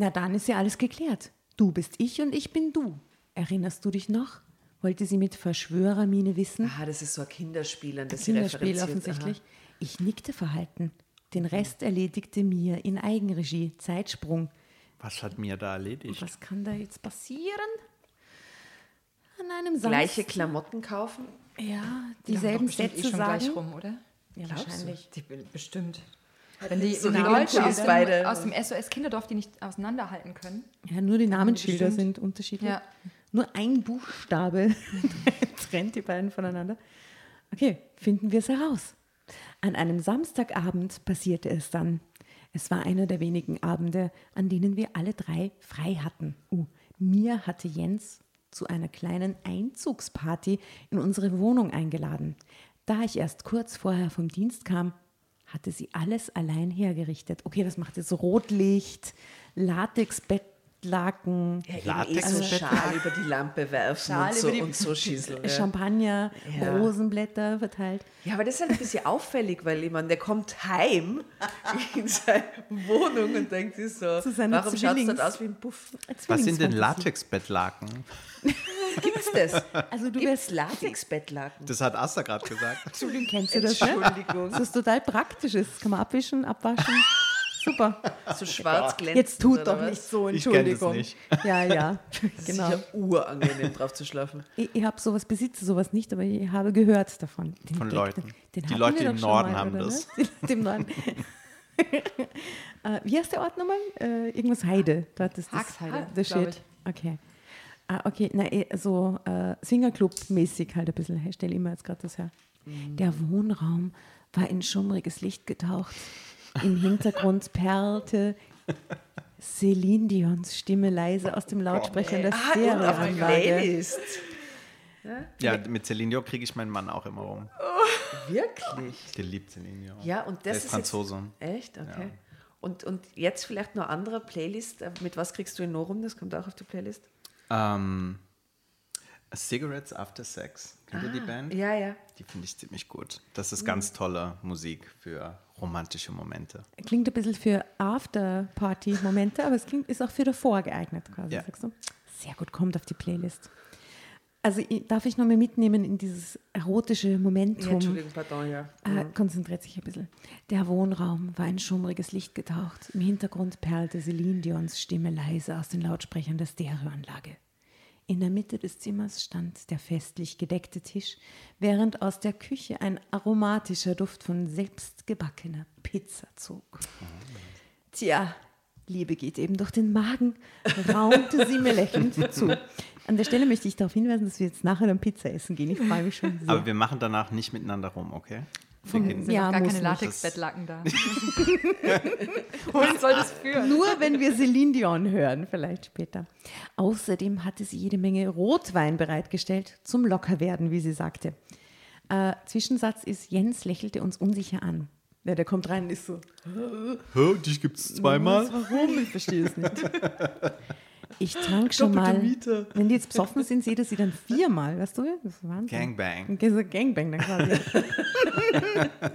Na, dann ist ja alles geklärt. Du bist ich und ich bin du. Erinnerst du dich noch? Wollte sie mit Verschwörermiene wissen. Ah, das ist so ein Kinderspiel, an das Kinderspiel sie referenziert. offensichtlich. Ich nickte verhalten. Den Rest erledigte mir in Eigenregie. Zeitsprung. Was hat mir da erledigt? Was kann da jetzt passieren? An einem Samstag. Gleiche Klamotten kaufen? Ja, Die dieselben doch bestimmt Sätze eh schon sagen. gleich rum, oder? Ja, Glaubst du? wahrscheinlich. Die, bestimmt. Wenn die so Leute aus dem, aus dem SOS-Kinderdorf, die nicht auseinanderhalten können. Ja, nur die Namensschilder sind unterschiedlich. Ja. Nur ein Buchstabe trennt die beiden voneinander. Okay, finden wir es heraus. An einem Samstagabend passierte es dann. Es war einer der wenigen Abende, an denen wir alle drei frei hatten. Uh, mir hatte Jens zu einer kleinen Einzugsparty in unsere Wohnung eingeladen. Da ich erst kurz vorher vom Dienst kam, hatte sie alles allein hergerichtet. Okay, das macht jetzt Rotlicht, Latexbettlaken, Ja, eh so Schal über die Lampe werfen Schal und so, die- und so schießen. Ja. Champagner, Ja. Rosenblätter verteilt. ja, aber das ist halt ein bisschen auffällig, weil meine, der kommt heim in seine Wohnung und denkt sich so, warum schaut es dort aus wie ein Puff? Was sind denn. Latexbettlaken? Gibt's das? Also du Gibt's Latexbettlaken? Das hat Asta gerade gesagt. Entschuldigung, kennst du das? Ne? Entschuldigung. Das ist total praktisch. Das kann man abwischen, abwaschen. Super. So schwarz glänzend. Jetzt tut doch was? nicht so, Ich kenn das Entschuldigung. nicht. Ja, ja, genau. Sicher urangenehm drauf zu schlafen. Ich, ich habe sowas, besitze sowas nicht, aber ich habe gehört davon. Den Von Gag, Leuten. Den, den Die Leute im Norden mal, haben oder, das. Ne? Die Leute im Norden. äh, wie heißt der Ort nochmal? Äh, irgendwas Heide. Dort ist das, Haxheide, glaub Shit. Okay. Ah, okay, na, eh, so äh, Swingerclub-mäßig halt ein bisschen. Ich stelle immer jetzt gerade das her. Der Wohnraum war in schummriges Licht getaucht. Im Hintergrund perlte Celine Dions Stimme leise aus dem Lautsprecher in der Ah, der Stereoanlage. Playlist. Ja, mit Celine Dion kriege ich meinen Mann auch immer rum. Wirklich? Der liebt Celine Dion. Ja, und Der das ist ist Franzose. Jetzt, echt? Okay. Und, und jetzt vielleicht noch andere Playlist. Äh, Mit was kriegst du ihn noch rum? Das kommt auch auf die Playlist. Ähm, Cigarettes After Sex. Kennt ihr die Band? Ah, Ja, ja. Die finde ich ziemlich gut. Das ist ganz tolle Musik für romantische Momente. Klingt ein bisschen für After-Party-Momente, aber es klingt, ist auch für davor geeignet, quasi, Ja. sagst du? Sehr gut, kommt auf die Playlist. Also ich, darf ich noch mal mitnehmen in dieses erotische ja Momentum? Entschuldigung, pardon, ja. Äh, konzentriert sich ein bisschen. Der Wohnraum war in schummriges Licht getaucht. Im Hintergrund perlte Celine Dions Stimme leise aus den Lautsprechern der Stereoanlage. In der Mitte des Zimmers stand der festlich gedeckte Tisch, während aus der Küche ein aromatischer Duft von selbstgebackener Pizza zog. Tja, Liebe geht eben durch den Magen, raunte sie mir lächelnd zu. An der Stelle möchte ich darauf hinweisen, dass wir jetzt nachher dann Pizza essen gehen. Ich freue mich schon sehr. Aber wir machen danach nicht miteinander rum, okay? Gehen- Sind Ja, gar keine. Latexbettlaken da. Wohin soll das führen? Nur wenn wir Celine Dion hören, vielleicht später. Außerdem hatte sie jede Menge Rotwein bereitgestellt, zum Lockerwerden, wie sie sagte. Äh, Zwischensatz ist, Jens lächelte uns unsicher an. Ja, der kommt rein und ist so, Hä, dich gibt es zweimal? warum? Ich verstehe es nicht. Ich trank schon mal, wenn die jetzt besoffen sind, seht ihr sie dann viermal, weißt du? Das ist Wahnsinn. Gangbang. So Gangbang dann quasi.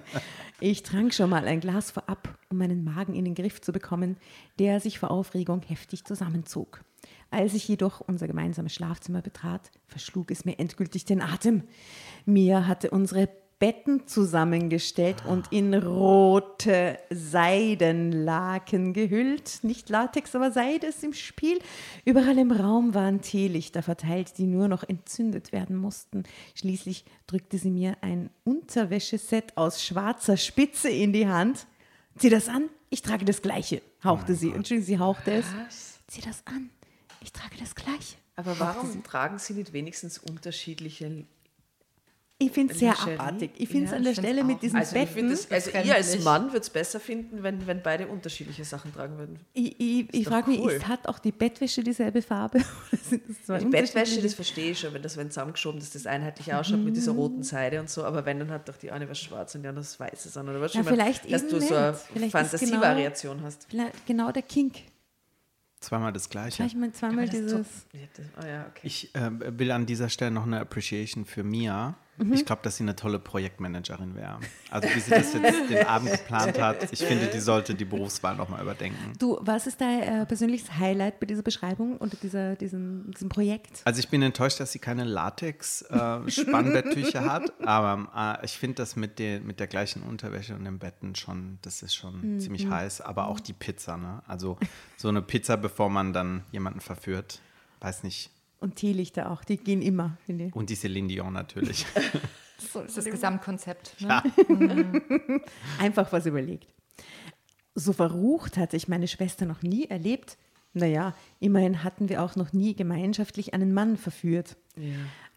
ich trank schon mal ein Glas vorab, um meinen Magen in den Griff zu bekommen, der sich vor Aufregung heftig zusammenzog. Als ich jedoch unser gemeinsames Schlafzimmer betrat, verschlug es mir endgültig den Atem. Mia hatte unsere Betten zusammengestellt und in rote Seidenlaken gehüllt. Nicht Latex, aber Seide ist im Spiel. Überall im Raum waren Teelichter verteilt, die nur noch entzündet werden mussten. Schließlich drückte sie mir ein Unterwäscheset aus schwarzer Spitze in die Hand. Zieh das an, ich trage das Gleiche, hauchte sie. Entschuldigung, sie hauchte es. Zieh das an, ich trage das Gleiche. Aber warum tragen sie nicht wenigstens unterschiedliche Ich finde es sehr Lingerie? abartig. Ich finde es Ja, an der ich Stelle mit diesen Also, ich Betten. das, also ihr als Mann würde es besser finden, wenn, wenn beide unterschiedliche Sachen tragen würden. Ich, ich, ich frage mich, cool. ist, hat auch die Bettwäsche dieselbe Farbe? Die Bettwäsche, das verstehe ich schon, wenn das wenn zusammengeschoben ist, das einheitlich ausschaut mit dieser Mhm. roten Seide und so, aber wenn, dann hat doch die eine was schwarz und die andere was weißes an. Oder was Ja, schon mal, vielleicht dass eben du so eine. Vielleicht Fantasievariation hast. Vielleicht genau der Kink. Zweimal das Gleiche. Vielleicht mal zweimal dieses. Ja, das- Oh ja, okay. Ich äh, will an dieser Stelle noch eine Appreciation für Mia, Ich glaube, dass sie eine tolle Projektmanagerin wäre. Also wie sie das jetzt den Abend geplant hat, ich finde, die sollte die Berufswahl nochmal überdenken. Du, was ist dein äh, persönliches Highlight bei dieser Beschreibung und dieser, diesem, diesem Projekt? Also ich bin enttäuscht, dass sie keine Latex-Spannbetttücher hat, aber äh, ich finde das mit, den, mit der gleichen Unterwäsche und den Betten schon, das ist schon ziemlich heiß, aber auch die Pizza, ne? Also so eine Pizza, bevor man dann jemanden verführt, weiß nicht. Und Teelichter auch, die gehen immer, finde ich. Und die Celine Dion natürlich. Das ist das Gesamtkonzept. Ne? Einfach was überlegt. So verrucht hat sich meine Schwester noch nie erlebt. Naja, immerhin hatten wir auch noch nie gemeinschaftlich einen Mann verführt.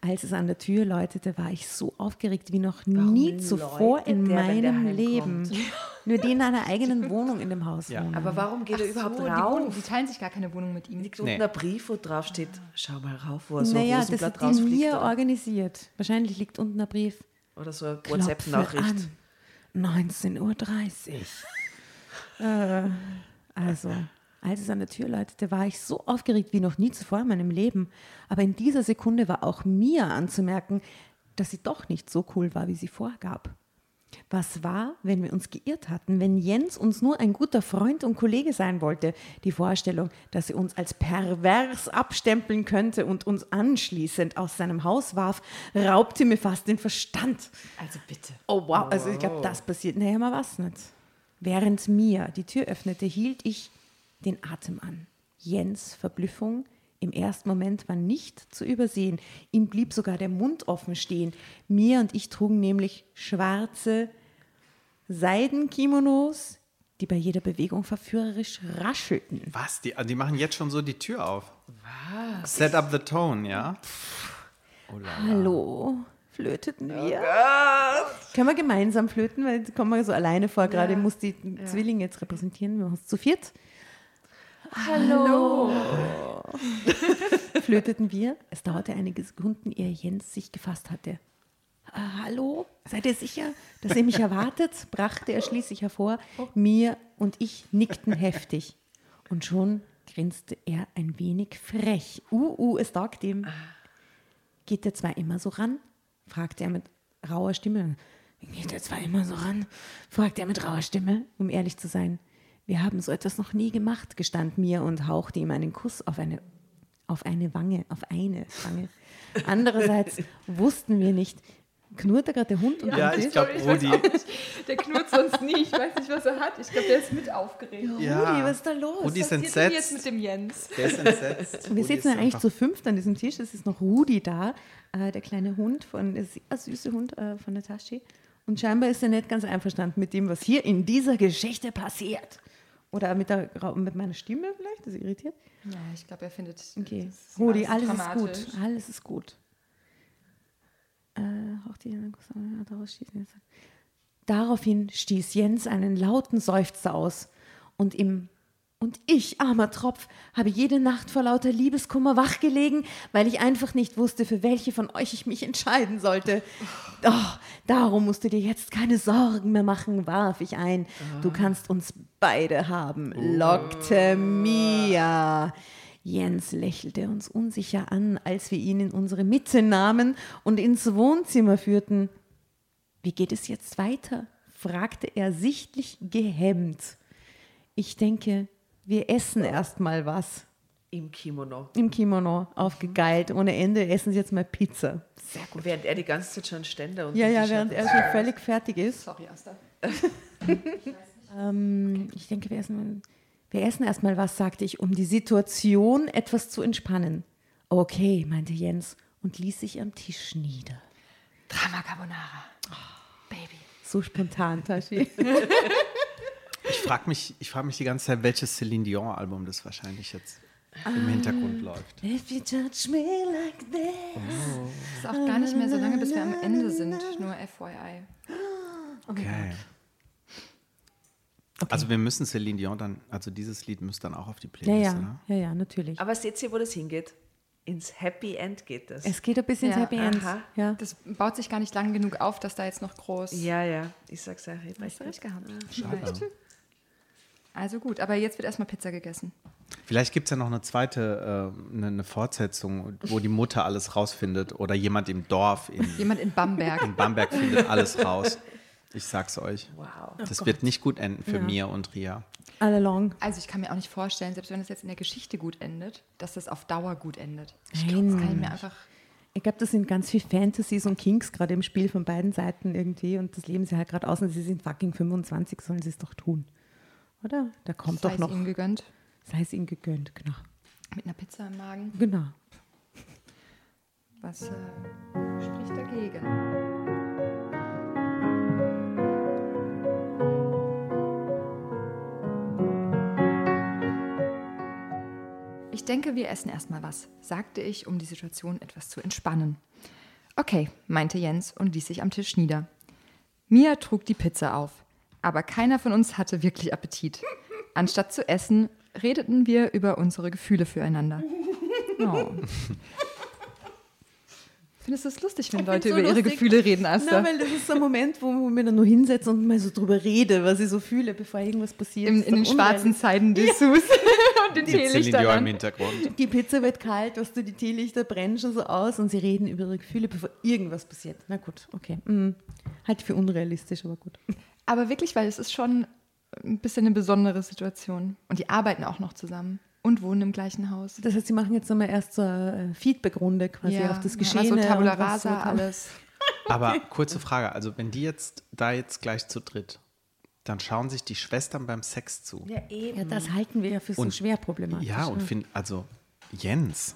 Als es an der Tür läutete, war ich so aufgeregt wie noch nie zuvor in der, meinem Leben. Nur die in einer eigenen Wohnung in dem Haus Ja. wohnen. Aber warum geht er Ach überhaupt so, die, rauf? die teilen sich gar keine Wohnung mit ihm. Liegt Nee. unten ein Brief, wo drauf steht, schau mal rauf, wo er so naja, ein das Rosenblatt hat die rausfliegt. mir Oder, organisiert. Wahrscheinlich liegt unten ein Brief. oder so eine WhatsApp-Nachricht. an. 19.30 Uhr. äh, also, als es an der Tür läutete, war ich so aufgeregt wie noch nie zuvor in meinem Leben. Aber in dieser Sekunde war auch mir anzumerken, dass sie doch nicht so cool war, wie sie vorgab. Was war, wenn wir uns geirrt hatten, wenn Jens uns nur ein guter Freund und Kollege sein wollte? Die Vorstellung, dass er uns als pervers abstempeln könnte und uns anschließend aus seinem Haus warf, raubte mir fast den Verstand. Also bitte. Oh wow, also ich glaube, das passiert nachher mal was nicht. Während mir die Tür öffnete, hielt ich den Atem an. Jens Verblüffung im ersten Moment war nicht zu übersehen. Ihm blieb sogar der Mund offen stehen. Mir und ich trugen nämlich schwarze Seidenkimonos, die bei jeder Bewegung verführerisch raschelten. Was? Die, die machen jetzt schon so die Tür auf. Was? Set up the tone, ja? Oh. Hallo, flöteten wir? Können wir gemeinsam flöten, weil kommen wir so alleine vor, gerade muss die Zwillinge jetzt repräsentieren, wir machen es zu viert. Hallo. Flöteten wir. Es dauerte einige Sekunden, ehe Jens sich gefasst hatte. "Ah, hallo, seid ihr sicher, dass ihr mich erwartet? brachte er schließlich hervor. Mir und ich nickten heftig. Und schon grinste er ein wenig frech. Uh, uh, es taugt ihm. Geht der zwar immer so ran? fragte er mit rauer Stimme. Geht er zwar immer so ran? fragte er mit rauer Stimme, um ehrlich zu sein. Wir haben so etwas noch nie gemacht, gestand mir und hauchte ihm einen Kuss auf eine, auf eine Wange, auf eine Wange. Andererseits wussten wir nicht, knurrt da gerade der Hund unter Ja, dem ich Tisch? glaube, Rudi. Der knurrt sonst nie. Ich weiß nicht, was er hat. Ich glaube, der ist mit aufgeregt. Ja. Rudi, was ist da los? Rudi ist Was passiert denn jetzt entsetzt. mit dem Jens? Der ist entsetzt. Wir sitzen ist ja eigentlich zu fünft an diesem Tisch. Es ist noch Rudi da, äh, der kleine Hund, von, der sehr süße Hund äh, von Tasche. Und scheinbar ist er nicht ganz einverstanden mit dem, was hier in dieser Geschichte passiert. Oder mit, der, mit meiner Stimme vielleicht, das irritiert. Ja, ich glaube, er findet. Okay, das Rudi, alles alles ist gut. Alles ist gut. Äh, auch die anderen Kuss- daraus schießen jetzt. Daraufhin stieß Jens einen lauten Seufzer aus. Und im und ich, armer Tropf, habe jede Nacht vor lauter Liebeskummer wachgelegen, weil ich einfach nicht wusste, für welche von euch ich mich entscheiden sollte. Doch, darum musst du dir jetzt keine Sorgen mehr machen, warf ich ein. Du kannst uns beide haben, lockte Mia. Jens lächelte uns unsicher an, als wir ihn in unsere Mitte nahmen und ins Wohnzimmer führten. Wie geht es jetzt weiter? fragte er sichtlich gehemmt. Ich denke, wir essen erst mal was. Im Kimono. Im Kimono, aufgegeilt, ohne Ende, essen sie jetzt mal Pizza. Sehr gut. Während er die ganze Zeit schon Ständer und Ja, ja, während er schon völlig fertig ist. Sorry, Asta. Ähm, ich denke, wir essen, wir essen erst mal was, sagte ich, um die Situation etwas zu entspannen. Okay, meinte Jens und ließ sich am Tisch nieder. Drama Carbonara. Baby. So spontan, Tashi. Ich frage mich, ich frag mich die ganze Zeit, welches Celine Dion-Album das wahrscheinlich jetzt im Hintergrund läuft. If you touch me like this. Ist auch gar nicht mehr so lange, bis wir am Ende sind. Nur FYI. Okay. Also wir müssen Celine Dion dann, also dieses Lied müsste dann auch auf die Ja, Playlist, ja, ne? ja, ja, natürlich. Aber seht ihr, wo das hingeht? Ins Happy End geht das. Es geht ein bisschen ins Ja, Happy End. aha. Ja. Das baut sich gar nicht lang genug auf, dass da jetzt noch groß. ja, ja, ich sag's euch. Ich du recht gehabt. Schade. Also gut, aber jetzt wird erstmal Pizza gegessen. Vielleicht gibt es ja noch eine zweite, äh, eine, eine Fortsetzung, wo die Mutter alles rausfindet oder jemand im Dorf in, Jemand in Bamberg. in Bamberg findet alles raus. Ich sag's euch. Wow. Das wird nicht gut enden für Ja. Mia und Ria. All along. Also ich kann mir auch nicht vorstellen, selbst wenn es jetzt in der Geschichte gut endet, dass das auf Dauer gut endet. Ich glaube, das kann ich mir einfach. Ich glaube, das sind ganz viele Fantasies und Kinks gerade im Spiel von beiden Seiten irgendwie und das leben sie halt gerade aus und sie sind fucking 25, sollen sie es doch tun. Oder? Da kommt sei doch es noch, ihnen gegönnt. sei es ihnen gegönnt, genau. Mit einer Pizza im Magen. Genau. Was äh, spricht dagegen? Ich denke, wir essen erstmal was, sagte ich, um die Situation etwas zu entspannen. Okay, meinte Jens und ließ sich am Tisch nieder. Mia trug die Pizza auf, aber keiner von uns hatte wirklich Appetit. Anstatt zu essen, redeten wir über unsere Gefühle füreinander. Oh. Findest du es lustig, wenn Ich Leute so über ihre lustig. Gefühle reden, Asta? Na, weil das ist so ein Moment, wo ich mir dann nur hinsetze und mal so drüber rede, was ich so fühle, bevor irgendwas passiert. In, Das in den schwarzen Zeiten Dessous und den Teelichtern. Dion im an. Hintergrund. Die Pizza wird kalt, was du, die Teelichter brennen schon so aus und sie reden über ihre Gefühle, bevor irgendwas passiert. Na gut, okay. Mhm. Halt für unrealistisch, aber gut. Aber wirklich, weil es ist schon ein bisschen eine besondere Situation. Und die arbeiten auch noch zusammen und wohnen im gleichen Haus. Das heißt, sie machen jetzt nochmal erst so eine Feedback-Runde quasi auf das Geschehen. Ja, so Tabula Rasa, alles. Aber kurze Frage, also wenn die jetzt da jetzt gleich zu dritt, dann schauen sich die Schwestern beim Sex zu. Ja, eben. Ja, das halten wir ja für so Und- schwer problematisch. Ja, und find, also Jens,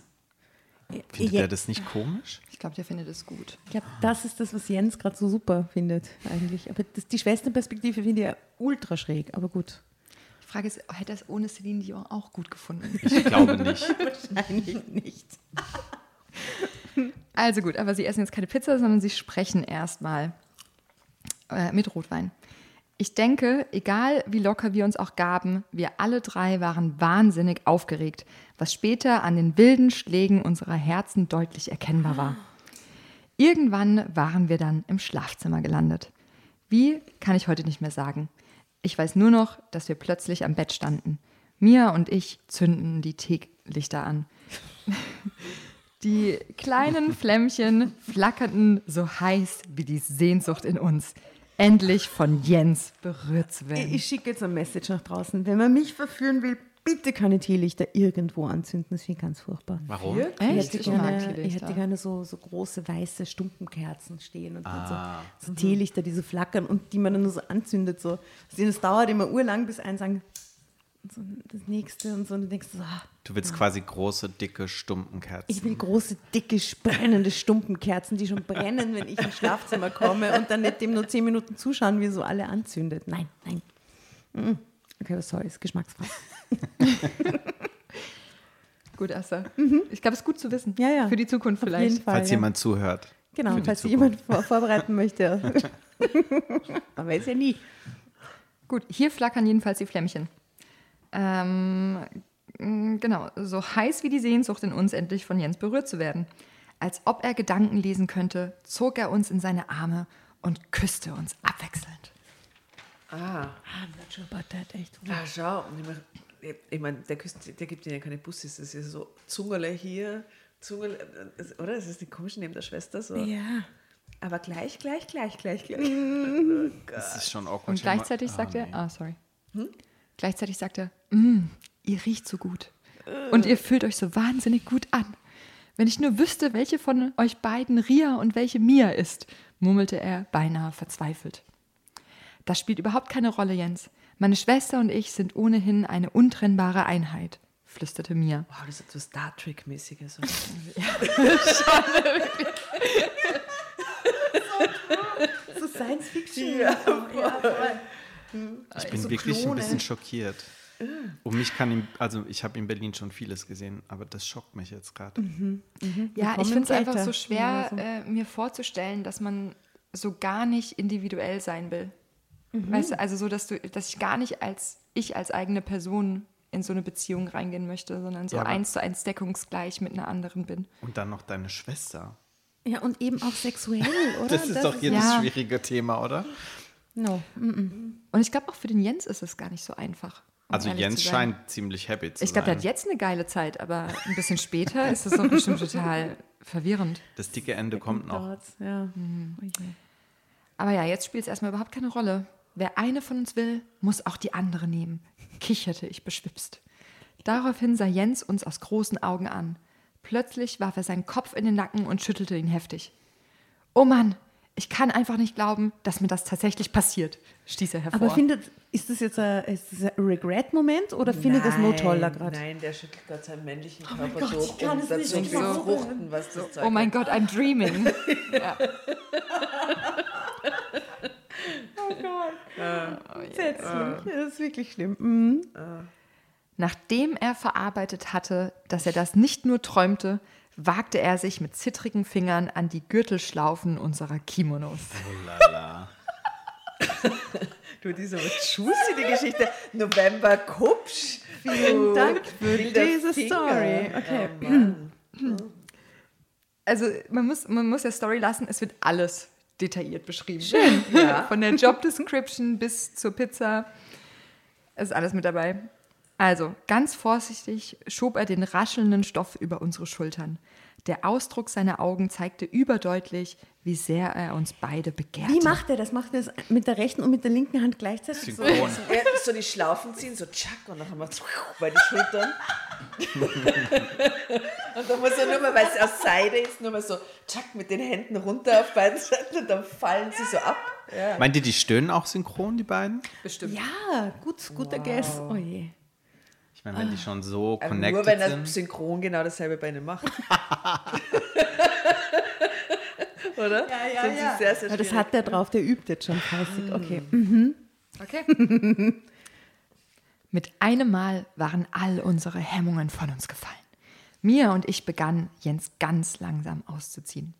findet er das nicht komisch? Ich glaube, der findet es gut. Ich glaube, das ist das, was Jens gerade so super findet, eigentlich. Aber das, die Schwesternperspektive finde ich ja ultra schräg, aber gut. Die Frage ist, hätte er es ohne Celine Dion auch gut gefunden? Ich glaube nicht. Wahrscheinlich nicht. Also gut, aber sie essen jetzt keine Pizza, sondern sie sprechen erstmal äh, mit Rotwein. Ich denke, egal wie locker wir uns auch gaben, wir alle drei waren wahnsinnig aufgeregt, was später an den wilden Schlägen unserer Herzen deutlich erkennbar war. Irgendwann waren wir dann im Schlafzimmer gelandet. Wie, kann ich heute nicht mehr sagen. Ich weiß nur noch, dass wir plötzlich am Bett standen. Mia und ich zündeten die Teelichter an. Die kleinen Flämmchen flackerten so heiß wie die Sehnsucht in uns, endlich von Jens berührt zu Ich, werden. ich schicke jetzt ein Message nach draußen. Wenn man mich verführen will, bitte keine Teelichter irgendwo anzünden. Das finde ich ganz furchtbar. Warum? Ich Echt? hätte, Ich gerne, ich hätte gerne so, so große weiße Stumpenkerzen stehen und Ah. so, so Teelichter, die so flackern und die man dann nur so anzündet. So. Also Das dauert immer urlang, bis einen sagen, so das nächste und so. Und du denkst so, ah, Du willst quasi große, dicke Stumpenkerzen. ich will große, dicke, brennende Stumpenkerzen, die schon brennen, wenn ich ins Schlafzimmer komme und dann nicht dem nur zehn Minuten zuschauen, wie er so alle anzündet. Nein, nein. Mm. Okay, aber sorry, ist geschmacksfrei. Gut, Assa. Ich glaube, es ist gut zu wissen. Ja, ja. Für die Zukunft Auf vielleicht. jeden Fall. Falls ja. jemand zuhört. Genau, falls sich Zukunft. jemand vor vorbereiten möchte. Man weiß ja nie. Gut, hier flackern jedenfalls die Flämmchen. Ähm, mh, genau, so heiß wie die Sehnsucht in uns, endlich von Jens berührt zu werden. Als ob er Gedanken lesen könnte, zog er uns in seine Arme und küsste uns abwechselnd. Ah, I'm not sure about that, echt. ah schau. Und Ich, mein, ich, meine, der, der gibt ihnen ja keine Bussis. Das ist so Zungerle hier, Zungerle, oder? Das ist die komische neben der Schwester. So. Ja. Aber gleich, gleich, gleich, gleich, gleich. Das ist schon awkward. Und Stell mal- gleichzeitig Ah, sagt er, nee. ah, sorry. Gleichzeitig sagt er, "Mm, ihr riecht so gut. Und ihr fühlt euch so wahnsinnig gut an. Wenn ich nur wüsste, welche von euch beiden Ria und welche Mia ist, murmelte er beinahe verzweifelt. Das spielt überhaupt keine Rolle, Jens. Meine Schwester und ich sind ohnehin eine untrennbare Einheit, flüsterte Mia. Wow, das ist etwas Star Trek-mäßiges. So Science Fiction. Ja, Ich bin so wirklich ein Klone. bisschen schockiert. Und mich kann ihm, also ich habe in Berlin schon vieles gesehen, aber das schockt mich jetzt gerade. Ja, ich finde es einfach so schwer, Ja, so. äh, mir vorzustellen, dass man so gar nicht individuell sein will. Weißt du, also so, dass du, dass ich gar nicht als ich als eigene Person in so eine Beziehung reingehen möchte, sondern so Ja, eins zu eins deckungsgleich mit einer anderen bin. Und dann noch deine Schwester. Ja, und eben auch sexuell, oder? Das ist doch hier ja- das schwierige Thema, oder? No. mm, mm. Und ich glaube, auch für den Jens ist es gar nicht so einfach. Also ehrlich Jens sein. scheint ziemlich happy zu Ich glaube, der sein. hat jetzt eine geile Zeit, aber ein bisschen später ist das doch bestimmt total verwirrend. das dicke Ende kommt noch. Ja. Oh je. Aber ja, jetzt spielt es erstmal überhaupt keine Rolle. Wer eine von uns will, muss auch die andere nehmen, kicherte ich beschwipst. Daraufhin sah Jens uns aus großen Augen an. Plötzlich warf er seinen Kopf in den Nacken und schüttelte ihn heftig. Oh Mann, ich kann einfach nicht glauben, dass mir das tatsächlich passiert, stieß er hervor. Aber findet, ist das jetzt ein, ein Regret-Moment oder findet das nur toller gerade? Nein, der schüttelt gerade seinen männlichen mein Körper Gott, durch, ich kann um es dazu nicht zu glauben. befruchten, was das Zeug oh mein hat. Gott, I'm dreaming. Entsetzlich. Das ist wirklich schlimm. Mhm. Nachdem er verarbeitet hatte, dass er das nicht nur träumte, wagte er sich mit zittrigen Fingern an die Gürtelschlaufen unserer Kimonos. Lala. Du, diese Schuss die Geschichte. November Kupsch. Vielen Dank für diese Finger. Story. Okay. Oh. Also man muss, man muss der Story lassen, es wird alles detailliert beschrieben. ja. Von der Job Description bis zur Pizza ist alles mit dabei. Also, ganz vorsichtig schob er den raschelnden Stoff über unsere Schultern. Der Ausdruck seiner Augen zeigte überdeutlich, wie sehr er uns beide begehrte. Wie macht er das? Macht er das mit der rechten und mit der linken Hand gleichzeitig? So? So die Schlaufen ziehen, so tschack, und dann haben wir bei den Schultern. und dann muss er nur mal, weil es aus Seide ist, nur mal so tschack mit den Händen runter auf beiden Seiten und dann fallen sie so ab. Ja. Meint ihr, die stöhnen auch synchron, die beiden? Bestimmt. Ja, gut, guter Guess. Oh je. Ich meine, wenn die schon so connected nur wenn er sind. synchron genau dasselbe bei ihnen macht. Oder? Ja, ja, Sind sie sehr, sehr Ja, das hat der drauf, der übt jetzt schon fleißig. Okay. Okay. Mit einem Mal waren all unsere Hemmungen von uns gefallen. Mia und ich begannen, Jens ganz langsam auszuziehen.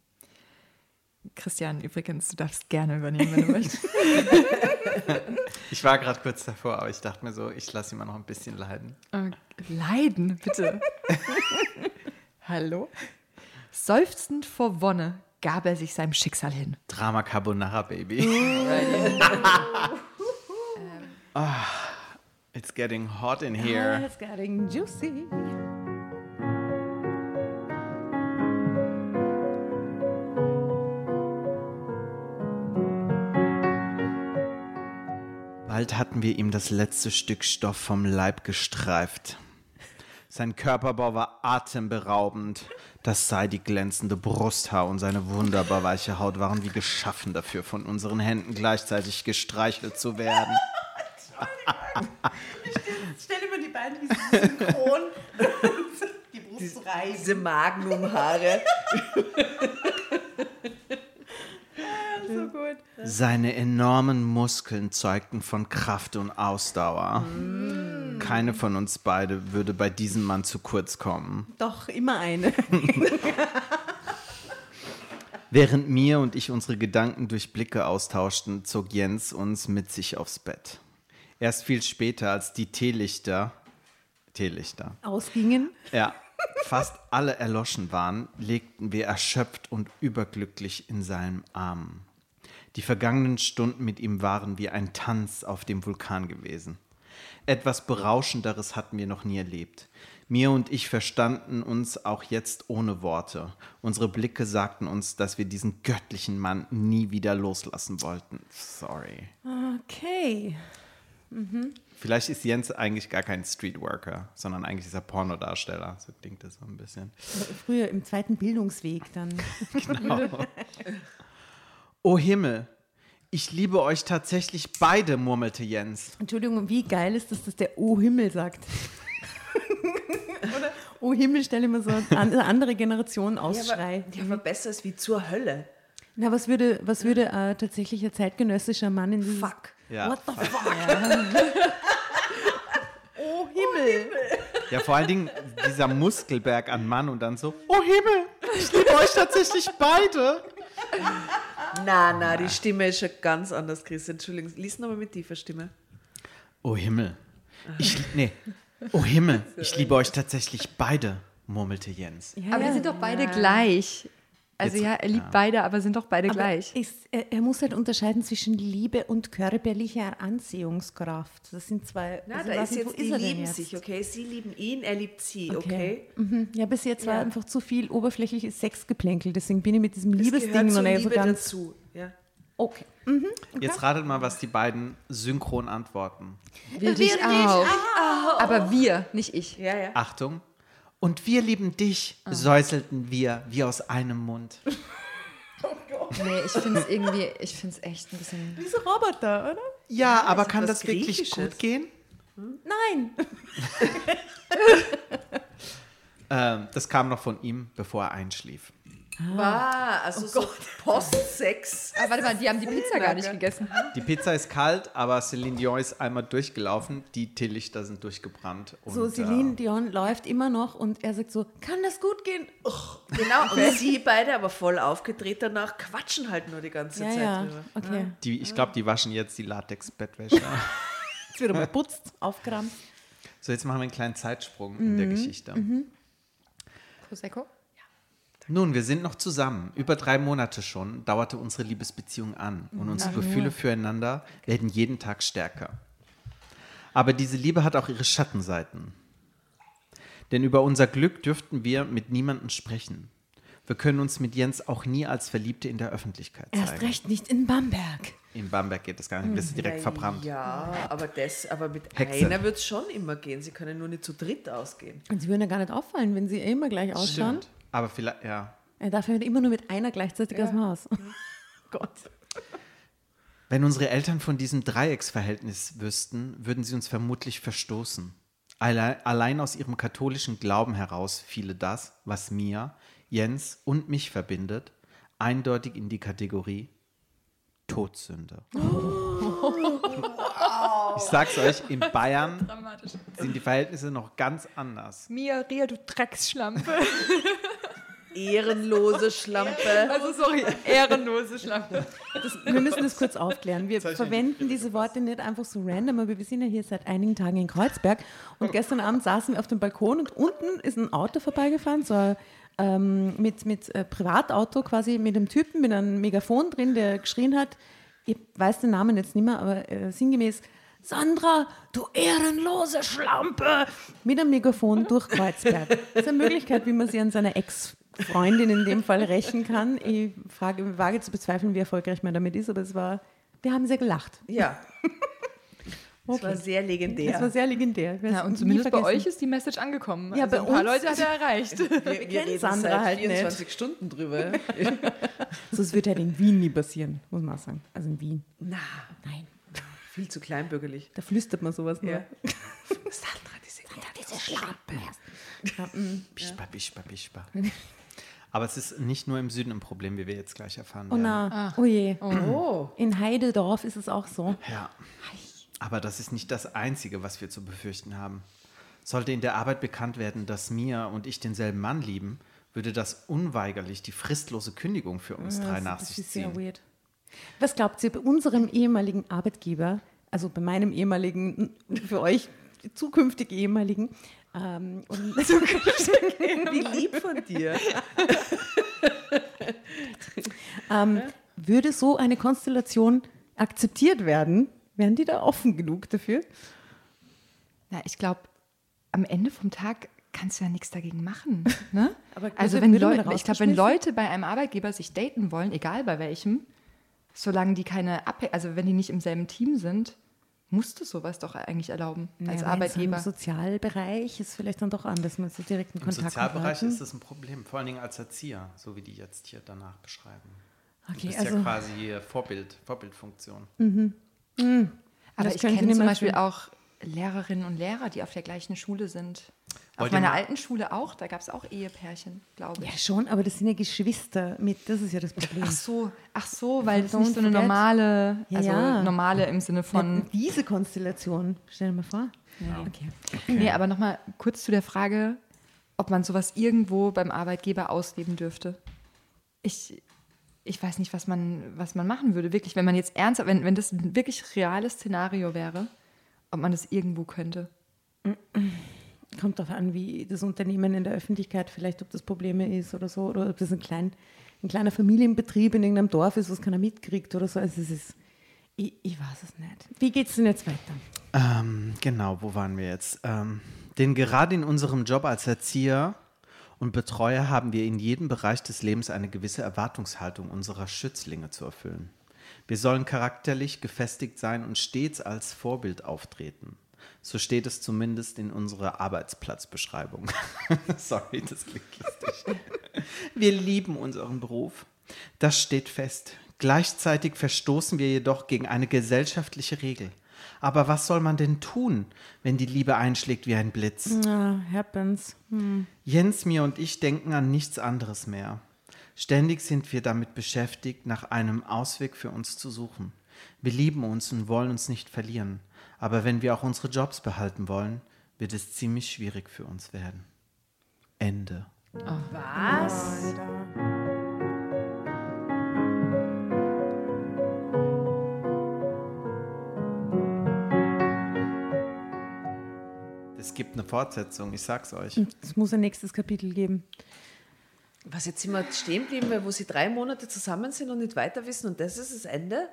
Christian, übrigens, du darfst gerne übernehmen, wenn du möchtest. Ich war gerade kurz davor, aber ich dachte mir so, ich lasse ihn mal noch ein bisschen leiden. Äh, Leiden, bitte. Hallo? Seufzend vor Wonne gab er sich seinem Schicksal hin. Drama Carbonara, Baby. Ah, it's getting hot in Ah, here. it's getting juicy. Bald hatten wir ihm das letzte Stück Stoff vom Leib gestreift. Sein Körperbau war atemberaubend. Das seidig glänzende Brusthaar und seine wunderbar weiche Haut waren wie geschaffen dafür, von unseren Händen gleichzeitig gestreichelt zu werden. Stell dir mal die beiden wie sie synchron die Brust reißen. Diese Magnumhaare. So gut. Seine enormen Muskeln zeugten von Kraft und Ausdauer. Keine von uns beide würde bei diesem Mann zu kurz kommen. Doch, immer eine. Während mir und ich unsere Gedanken durch Blicke austauschten, zog Jens uns mit sich aufs Bett. Erst viel später, als die Teelichter, Teelichter, Ausgingen. ja, fast alle erloschen waren, legten wir erschöpft und überglücklich in seinen Armen. Die vergangenen Stunden mit ihm waren wie ein Tanz auf dem Vulkan gewesen. Etwas Berauschenderes hatten wir noch nie erlebt. Mir und ich verstanden uns auch jetzt ohne Worte. Unsere Blicke sagten uns, dass wir diesen göttlichen Mann nie wieder loslassen wollten. Sorry. Okay. Vielleicht ist Jens eigentlich gar kein Streetworker, sondern eigentlich ist er Pornodarsteller. So klingt das so ein bisschen. Früher im zweiten Bildungsweg dann. Oh Himmel, ich liebe euch tatsächlich beide, murmelte Jens. Entschuldigung, wie geil ist das, dass der Oh Himmel sagt? Oder Oh Himmel, stelle mir so eine andere Generation Ausschrei. Ja, aber besser ist wie zur Hölle. Na, was würde, was würde äh, tatsächlich ein zeitgenössischer Mann in dieses... Fuck. Ja, What the fuck? oh Himmel. ja, vor allen Dingen dieser Muskelberg an Mann und dann so, oh Himmel, ich liebe euch tatsächlich beide. Na, na, die Stimme ist schon ganz anders, Chris. Entschuldigung, lies nochmal mit tiefer Stimme. Oh Himmel, ich, nee, oh Himmel, ich liebe euch tatsächlich beide, murmelte Jens. Ja, Aber wir sind doch beide gleich. Also Jetzt- ja, er liebt ja. beide, aber sind doch beide Aber gleich. Ist, er, er muss halt unterscheiden zwischen Liebe und körperlicher Anziehungskraft. Das sind zwei. Na, also da ist nicht, wo jetzt, die er denn lieben jetzt? sich, okay? Sie lieben ihn, er liebt sie, okay? Mhm. Ja, bis jetzt war Ja. einfach zu viel oberflächliches Sexgeplänkel. Deswegen bin ich mit diesem Es Liebesding noch nicht so Liebe ganz. dazu. Ja. Okay. Jetzt ratet mal, was die beiden synchron antworten. Wir dich auch. Aber wir, nicht ich. ja, ja. Achtung. Und wir lieben dich, säuselten wir wie aus einem Mund. Nee, ich finde es irgendwie, ich finde es echt ein bisschen. Diese Roboter, oder? Ja, aber kann das wirklich gut gehen? Nein. Ähm, das kam noch von ihm, bevor er einschlief. War, also so Postsex. Ah, warte mal, die haben die Pizza gar nicht gegessen. Die Pizza ist kalt, aber Celine Dion ist einmal durchgelaufen. Die Teelichter sind durchgebrannt. Und, So, Celine äh, Dion läuft immer noch und er sagt so: Kann das gut gehen? Genau, und sie beide aber voll aufgedreht danach, quatschen halt nur die ganze Ja, Zeit ja. drüber. Okay. die, ich glaube, die waschen jetzt die Latex-Bettwäsche. Jetzt wird aber putzt, aufgerammt. so, jetzt machen wir einen kleinen Zeitsprung in der Geschichte. Prosecco? Nun, wir sind noch zusammen. Über drei Monate schon dauerte unsere Liebesbeziehung an und unsere Gefühle füreinander werden jeden Tag stärker. Aber diese Liebe hat auch ihre Schattenseiten. Denn über unser Glück dürften wir mit niemandem sprechen. Wir können uns mit Jens auch nie als Verliebte in der Öffentlichkeit zeigen. Erst recht nicht in Bamberg. In Bamberg geht das gar nicht, bist du direkt verbrannt. Ja, aber, das, aber mit Hexe. einer wird es schon immer gehen. Sie können nur nicht zu dritt ausgehen. Und sie würden ja gar nicht auffallen, wenn sie eh immer gleich ausschauen. Stimmt. Aber vielleicht, ja. Er darf ja immer nur mit einer gleichzeitig aus dem Haus. Gott. Wenn unsere Eltern von diesem Dreiecksverhältnis wüssten, würden sie uns vermutlich verstoßen. Alle- Allein aus ihrem katholischen Glauben heraus fiele das, was mir, Jens und mich verbindet, eindeutig in die Kategorie Todsünde. Ich sag's euch, in Bayern sind die Verhältnisse noch ganz anders. Mia, Ria, du Drecksschlampe. Ehrenlose Schlampe. Also sorry, ehrenlose Schlampe. Wir müssen das kurz aufklären. Wir verwenden diese Worte nicht einfach so random, aber wir sind ja hier seit einigen Tagen in Kreuzberg und gestern Abend saßen wir auf dem Balkon und unten ist ein Auto vorbeigefahren, so ein, ähm, mit, mit äh, Privatauto quasi mit einem Typen mit einem Megafon drin, der geschrien hat, ich weiß den Namen jetzt nicht mehr, aber äh, sinngemäß, Sandra, du ehrenlose Schlampe! Mit einem Megafon durch Kreuzberg. Das ist eine Möglichkeit, wie man sich an seine Ex-Freundin in dem Fall rächen kann. Ich frage, wage zu bezweifeln, wie erfolgreich man damit ist, aber es war, wir haben sehr gelacht. Ja. Das war sehr legendär. Das war sehr legendär. Wir Ja, und zumindest bei euch ist die Message angekommen. Ja, also bei ein paar uns- Leute hat er erreicht. wir, wir kennen reden Sandra seit halt nicht. 24 Stunden drüber. So, es wird halt in Wien nie passieren, muss man auch sagen. Also in Wien. Na, Nein, viel zu kleinbürgerlich. da flüstert man sowas nur. Ja. Sandra, diese, Diese Schlampe. Bischba, bischba, bischba. Aber es ist nicht nur im Süden ein Problem, wie wir jetzt gleich erfahren Oh werden. na, oh je. Oh. In Heideldorf ist es auch so. Ja. Aber das ist nicht das Einzige, was wir zu befürchten haben. Sollte in der Arbeit bekannt werden, dass Mia und ich denselben Mann lieben, würde das unweigerlich die fristlose Kündigung für uns drei nach das sich ist sehr ziehen. weird. Was glaubt ihr bei unserem ehemaligen Arbeitgeber, also bei meinem ehemaligen, für euch zukünftig ehemaligen, ähm, und Wie lieb von dir. ähm, würde so eine Konstellation akzeptiert werden? Wären die da offen genug dafür? Na, ich glaube, am Ende vom Tag kannst du ja nichts dagegen machen. Ne? Aber also wenn Leute, ich glaube, wenn? Leute bei einem Arbeitgeber sich daten wollen, egal bei welchem, solange die keine Abhäng also wenn die nicht im selben Team sind, musst du sowas doch eigentlich erlauben als Naja, Arbeitgeber. Im Sozialbereich ist vielleicht dann doch anders, man so direkten Im Kontakt Sozialbereich mit ist das ein Problem, vor allen Dingen als Erzieher, so wie die jetzt hier danach beschreiben. Du Okay, bist also ja quasi Vorbild, Vorbildfunktion. Aber Das ich kenne zum Beispiel auch Lehrerinnen und Lehrer, die auf der gleichen Schule sind. Auf Wollt ihr meiner alten Schule auch, da gab es auch Ehepärchen, glaube ja ich. schon, aber das sind ja Geschwister mit, das ist ja das Problem. Ach so, ach so, weil es Don't nicht so eine normale, Ja, also ja. normale im Sinne von Na, diese Konstellation, stell dir mal vor. Okay. Nee, aber nochmal kurz zu der Frage, ob man sowas irgendwo beim Arbeitgeber ausleben dürfte. Ich, ich weiß nicht, was man, was man machen würde, wirklich, wenn man jetzt ernsthaft, wenn, wenn das ein wirklich reales Szenario wäre, ob man das irgendwo könnte. kommt darauf an, wie das Unternehmen in der Öffentlichkeit vielleicht, ob das Probleme ist oder so, oder ob das ein, klein, ein kleiner Familienbetrieb in irgendeinem Dorf ist, was keiner mitkriegt oder so. Also es ist, ich, ich weiß es nicht. Wie geht es denn jetzt weiter? Ähm, genau, wo waren wir jetzt? Ähm, denn gerade in unserem Job als Erzieher und Betreuer haben wir in jedem Bereich des Lebens eine gewisse Erwartungshaltung unserer Schützlinge zu erfüllen. Wir sollen charakterlich gefestigt sein und stets als Vorbild auftreten. So steht es zumindest in unserer Arbeitsplatzbeschreibung. Sorry, das klingt lustig. Wir lieben unseren Beruf. Das steht fest. Gleichzeitig verstoßen wir jedoch gegen eine gesellschaftliche Regel. Aber was soll man denn tun, wenn die Liebe einschlägt wie ein Blitz? Ja, happens. Hm. Jens, mir und ich denken an nichts anderes mehr. Ständig sind wir damit beschäftigt, nach einem Ausweg für uns zu suchen. Wir lieben uns und wollen uns nicht verlieren. Aber wenn wir auch unsere Jobs behalten wollen, wird es ziemlich schwierig für uns werden. Ende. Was? Es gibt eine Fortsetzung, ich sag's euch. Es muss ein nächstes Kapitel geben. Was jetzt wir stehen geblieben, weil wo sie drei Monate zusammen sind und nicht weiter wissen und das ist das Ende?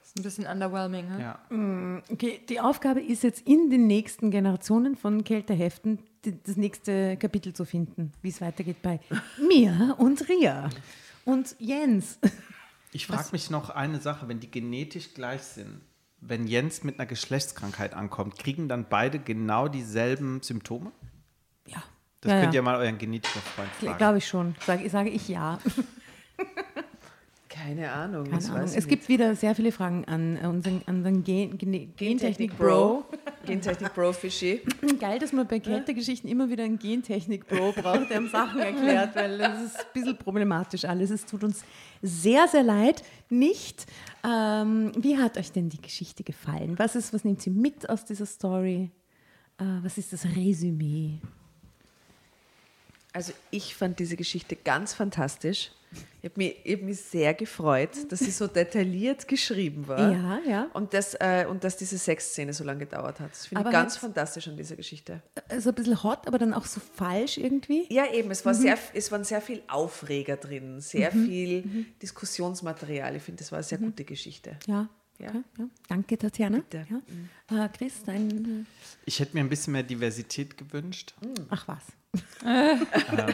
Das ist ein bisschen underwhelming. Hm? Ja. Okay, die Aufgabe ist jetzt in den nächsten Generationen von Kälteheften das nächste Kapitel zu finden, wie es weitergeht bei mir und Ria und Jens. Ich frage mich noch eine Sache, wenn die genetisch gleich sind, wenn Jens mit einer Geschlechtskrankheit ankommt, kriegen dann beide genau dieselben Symptome? Ja, Das ja, könnt ja. ihr mal euren Genetikerfreund fragen. glaube ich schon. Sage, sage ich ja. Keine Ahnung. Keine Ahnung. Es gibt wieder sehr viele Fragen an unseren, an unseren Gen, nicht. Gentechnik-Bro. Gentechnik-Bro, Fischi. Geil, dass man bei Kältegeschichten immer wieder einen Gentechnik-Bro braucht, der Sachen erklärt, weil das ist ein bisschen problematisch alles. Es tut uns sehr, sehr leid. Nicht. Ähm, wie hat euch denn die Geschichte gefallen? Was ist, was nehmt ihr mit aus dieser Story? Äh, was ist das Resümee? Also ich fand diese Geschichte ganz fantastisch. Ich habe mich, ich hab mich sehr gefreut, dass sie so detailliert geschrieben war. Ja, ja. Und, das, äh, und dass diese Sexszene so lange gedauert hat. Das finde ich ganz fantastisch an dieser Geschichte. Also ein bisschen hot, aber dann auch so falsch irgendwie. Ja, eben, es, war sehr, es waren sehr viel Aufreger drin, sehr viel Diskussionsmaterial. Ich finde, das war eine sehr gute Geschichte. Ja. Ja. Okay, ja. Danke, Tatjana. Bitte. Ja. Äh, Chris, dein. Ich hätte mir ein bisschen mehr Diversität gewünscht. Äh, ach was.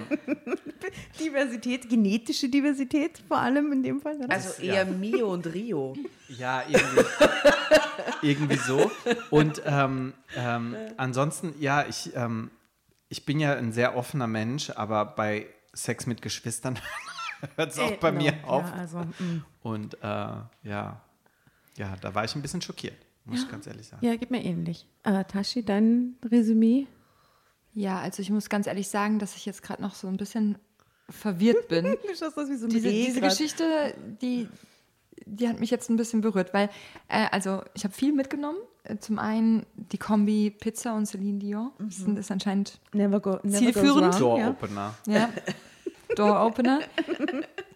Diversität, genetische Diversität vor allem in dem Fall. Oder? Also eher Mio und Rio. Ja, irgendwie, irgendwie so. Und ähm, ähm, ansonsten, ja, ich, ähm, ich bin ja ein sehr offener Mensch, aber bei Sex mit Geschwistern hört es auch Äh, bei no. mir auf. Ja, also, mm. Und äh, ja, ja, da war ich ein bisschen schockiert, muss ich ganz ehrlich sagen. ja, geht mir ähnlich. Äh, Tashi, dein Resümee? Ja, also ich muss ganz ehrlich sagen, dass ich jetzt gerade noch so ein bisschen verwirrt bin. Aus wie so ein diese, diese. Geschichte, die, die hat mich jetzt ein bisschen berührt, weil, äh, also ich habe viel mitgenommen. Äh, Zum einen die Kombi Pizza und Celine Dion. Das sind- ist anscheinend Never go, never Zielführend. goes wrong, Door ja. Opener. ja, Door Opener.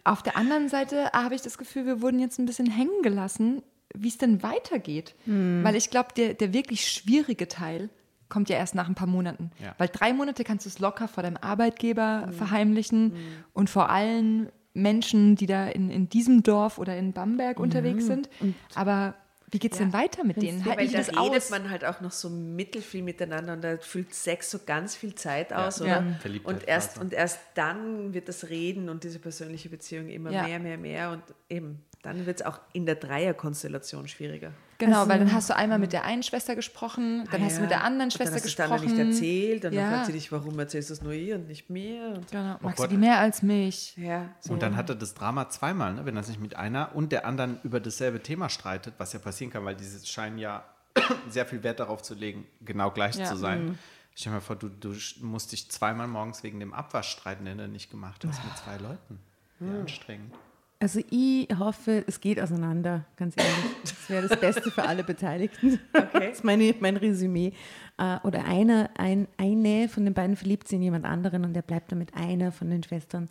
Auf der anderen Seite habe ich das Gefühl, wir wurden jetzt ein bisschen hängen gelassen, wie es denn weitergeht. Weil ich glaube, der, der wirklich schwierige Teil kommt ja erst nach ein paar Monaten. Ja. Weil drei Monate kannst du es locker vor deinem Arbeitgeber verheimlichen und vor allen Menschen, die da in, in diesem Dorf oder in Bamberg unterwegs sind. Aber wie geht es denn weiter mit denen? Ja, Halten weil da das redet aus? man halt auch noch so mittelfiel miteinander und da füllt Sex so ganz viel Zeit aus, Ja. oder? Verliebtheit Und erst, und erst dann wird das Reden und diese persönliche Beziehung immer Ja. mehr, mehr, mehr und eben, dann wird es auch in der Dreierkonstellation schwieriger. Genau, Also- weil dann hast du einmal mit der einen Schwester gesprochen, dann Ah, hast du mit der anderen Schwester dann hast du es gesprochen. dann noch nicht erzählt und ja. dann fragt sie dich, warum erzählst du es nur ihr und nicht mir? Und Genau. Magst du Gott. die mehr als mich? ja, so. Und dann hat er das Drama zweimal, ne? wenn er sich mit einer und der anderen über dasselbe Thema streitet, was ja passieren kann, weil diese scheinen ja sehr viel Wert darauf zu legen, genau gleich Ja. zu sein. Stell dir mal vor, du, du musst dich zweimal morgens wegen dem Abwasch streiten, den du nicht gemacht hast mit zwei Leuten. Wie anstrengend. Also ich hoffe, es geht auseinander, ganz ehrlich. Das wäre das Beste für alle Beteiligten. Das ist meine, mein Resümee. Äh, Oder einer, ein, eine von den beiden verliebt sich in jemand anderen und der bleibt dann mit einer von den Schwestern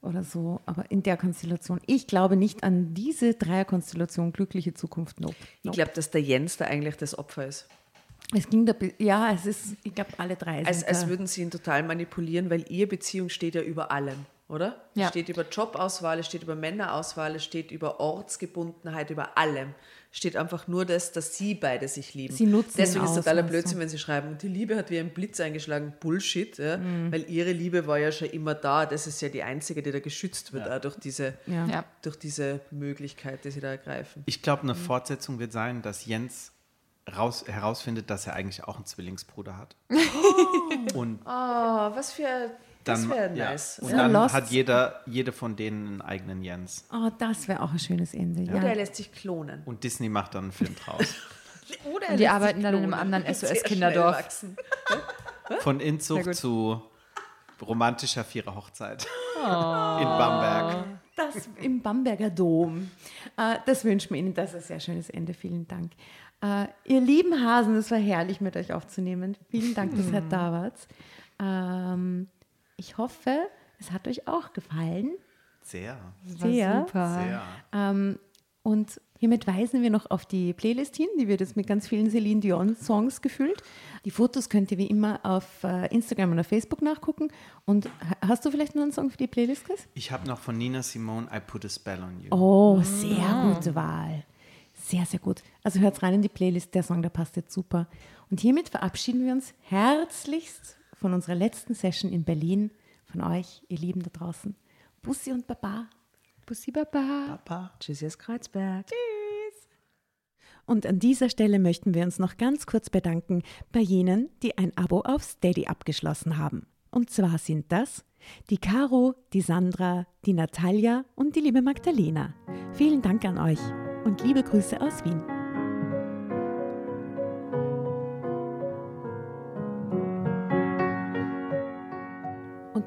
oder so. Aber in der Konstellation. Ich glaube nicht an diese Dreierkonstellation glückliche Zukunft. Nope. Ich nope. glaube, dass der Jens da eigentlich das Opfer ist. Es ging da, ja, es ist, ich glaube, alle drei sind Als, als würden sie ihn total manipulieren, weil ihre Beziehung steht ja über allem, oder? Ja. Es steht über Jobauswahl, es steht über Männerauswahl, es steht über Ortsgebundenheit, über allem. Steht einfach nur das, dass sie beide sich lieben. Sie nutzen Deswegen ist aus, totaler Blödsinn, wenn sie schreiben, die Liebe hat wie ein Blitz eingeschlagen. Bullshit, ja? Mhm. weil ihre Liebe war ja schon immer da. Das ist ja die einzige, die da geschützt wird, auch durch diese, Ja. Ja. durch diese Möglichkeit, die sie da ergreifen. Ich glaube, eine Fortsetzung wird sein, dass Jens raus, herausfindet, dass er eigentlich auch einen Zwillingsbruder hat. Und Oh, was für, das dann, wäre ja, nice. und Ja. dann Lost. hat jeder, jede von denen einen eigenen Jens. Oh, das wäre auch ein schönes Ende. Ja. Oder er lässt sich klonen. Und Disney macht dann einen Film draus. Oder er Und die lässt arbeiten sich dann in einem anderen SOS-Kinderdorf. Von Inzucht zu romantischer Vierer-Hochzeit. Oh. In Bamberg. Das im Bamberger Dom. Äh, das wünschen wir Ihnen. Das ist ein sehr schönes Ende. Vielen Dank. Äh, ihr lieben Hasen, es war herrlich, mit euch aufzunehmen. Vielen Dank, dass ihr da wart. Ich hoffe, es hat euch auch gefallen. Sehr. Sehr. super. Sehr. Ähm, und hiermit weisen wir noch auf die Playlist hin, die wird jetzt mit ganz vielen Celine Dion-Songs gefüllt. Die Fotos könnt ihr wie immer auf äh, Instagram oder Facebook nachgucken. Und ha- hast du vielleicht noch einen Song für die Playlist, Chris? Ich habe noch von Nina Simone I Put a Spell on You. Oh, sehr gute Wahl. Sehr, sehr gut. Also hört rein in die Playlist, der Song, der passt jetzt super. Und hiermit verabschieden wir uns herzlichst von unserer letzten Session in Berlin, von euch, ihr Lieben da draußen. Bussi und Baba. Bussi Baba. Papa. Tschüss, aus Kreuzberg. Und an dieser Stelle möchten wir uns noch ganz kurz bedanken bei jenen, die ein Abo auf Steady abgeschlossen haben. Und zwar sind das die Caro, die Sandra, die Natalia und die liebe Magdalena. Vielen Dank an euch und liebe Grüße aus Wien.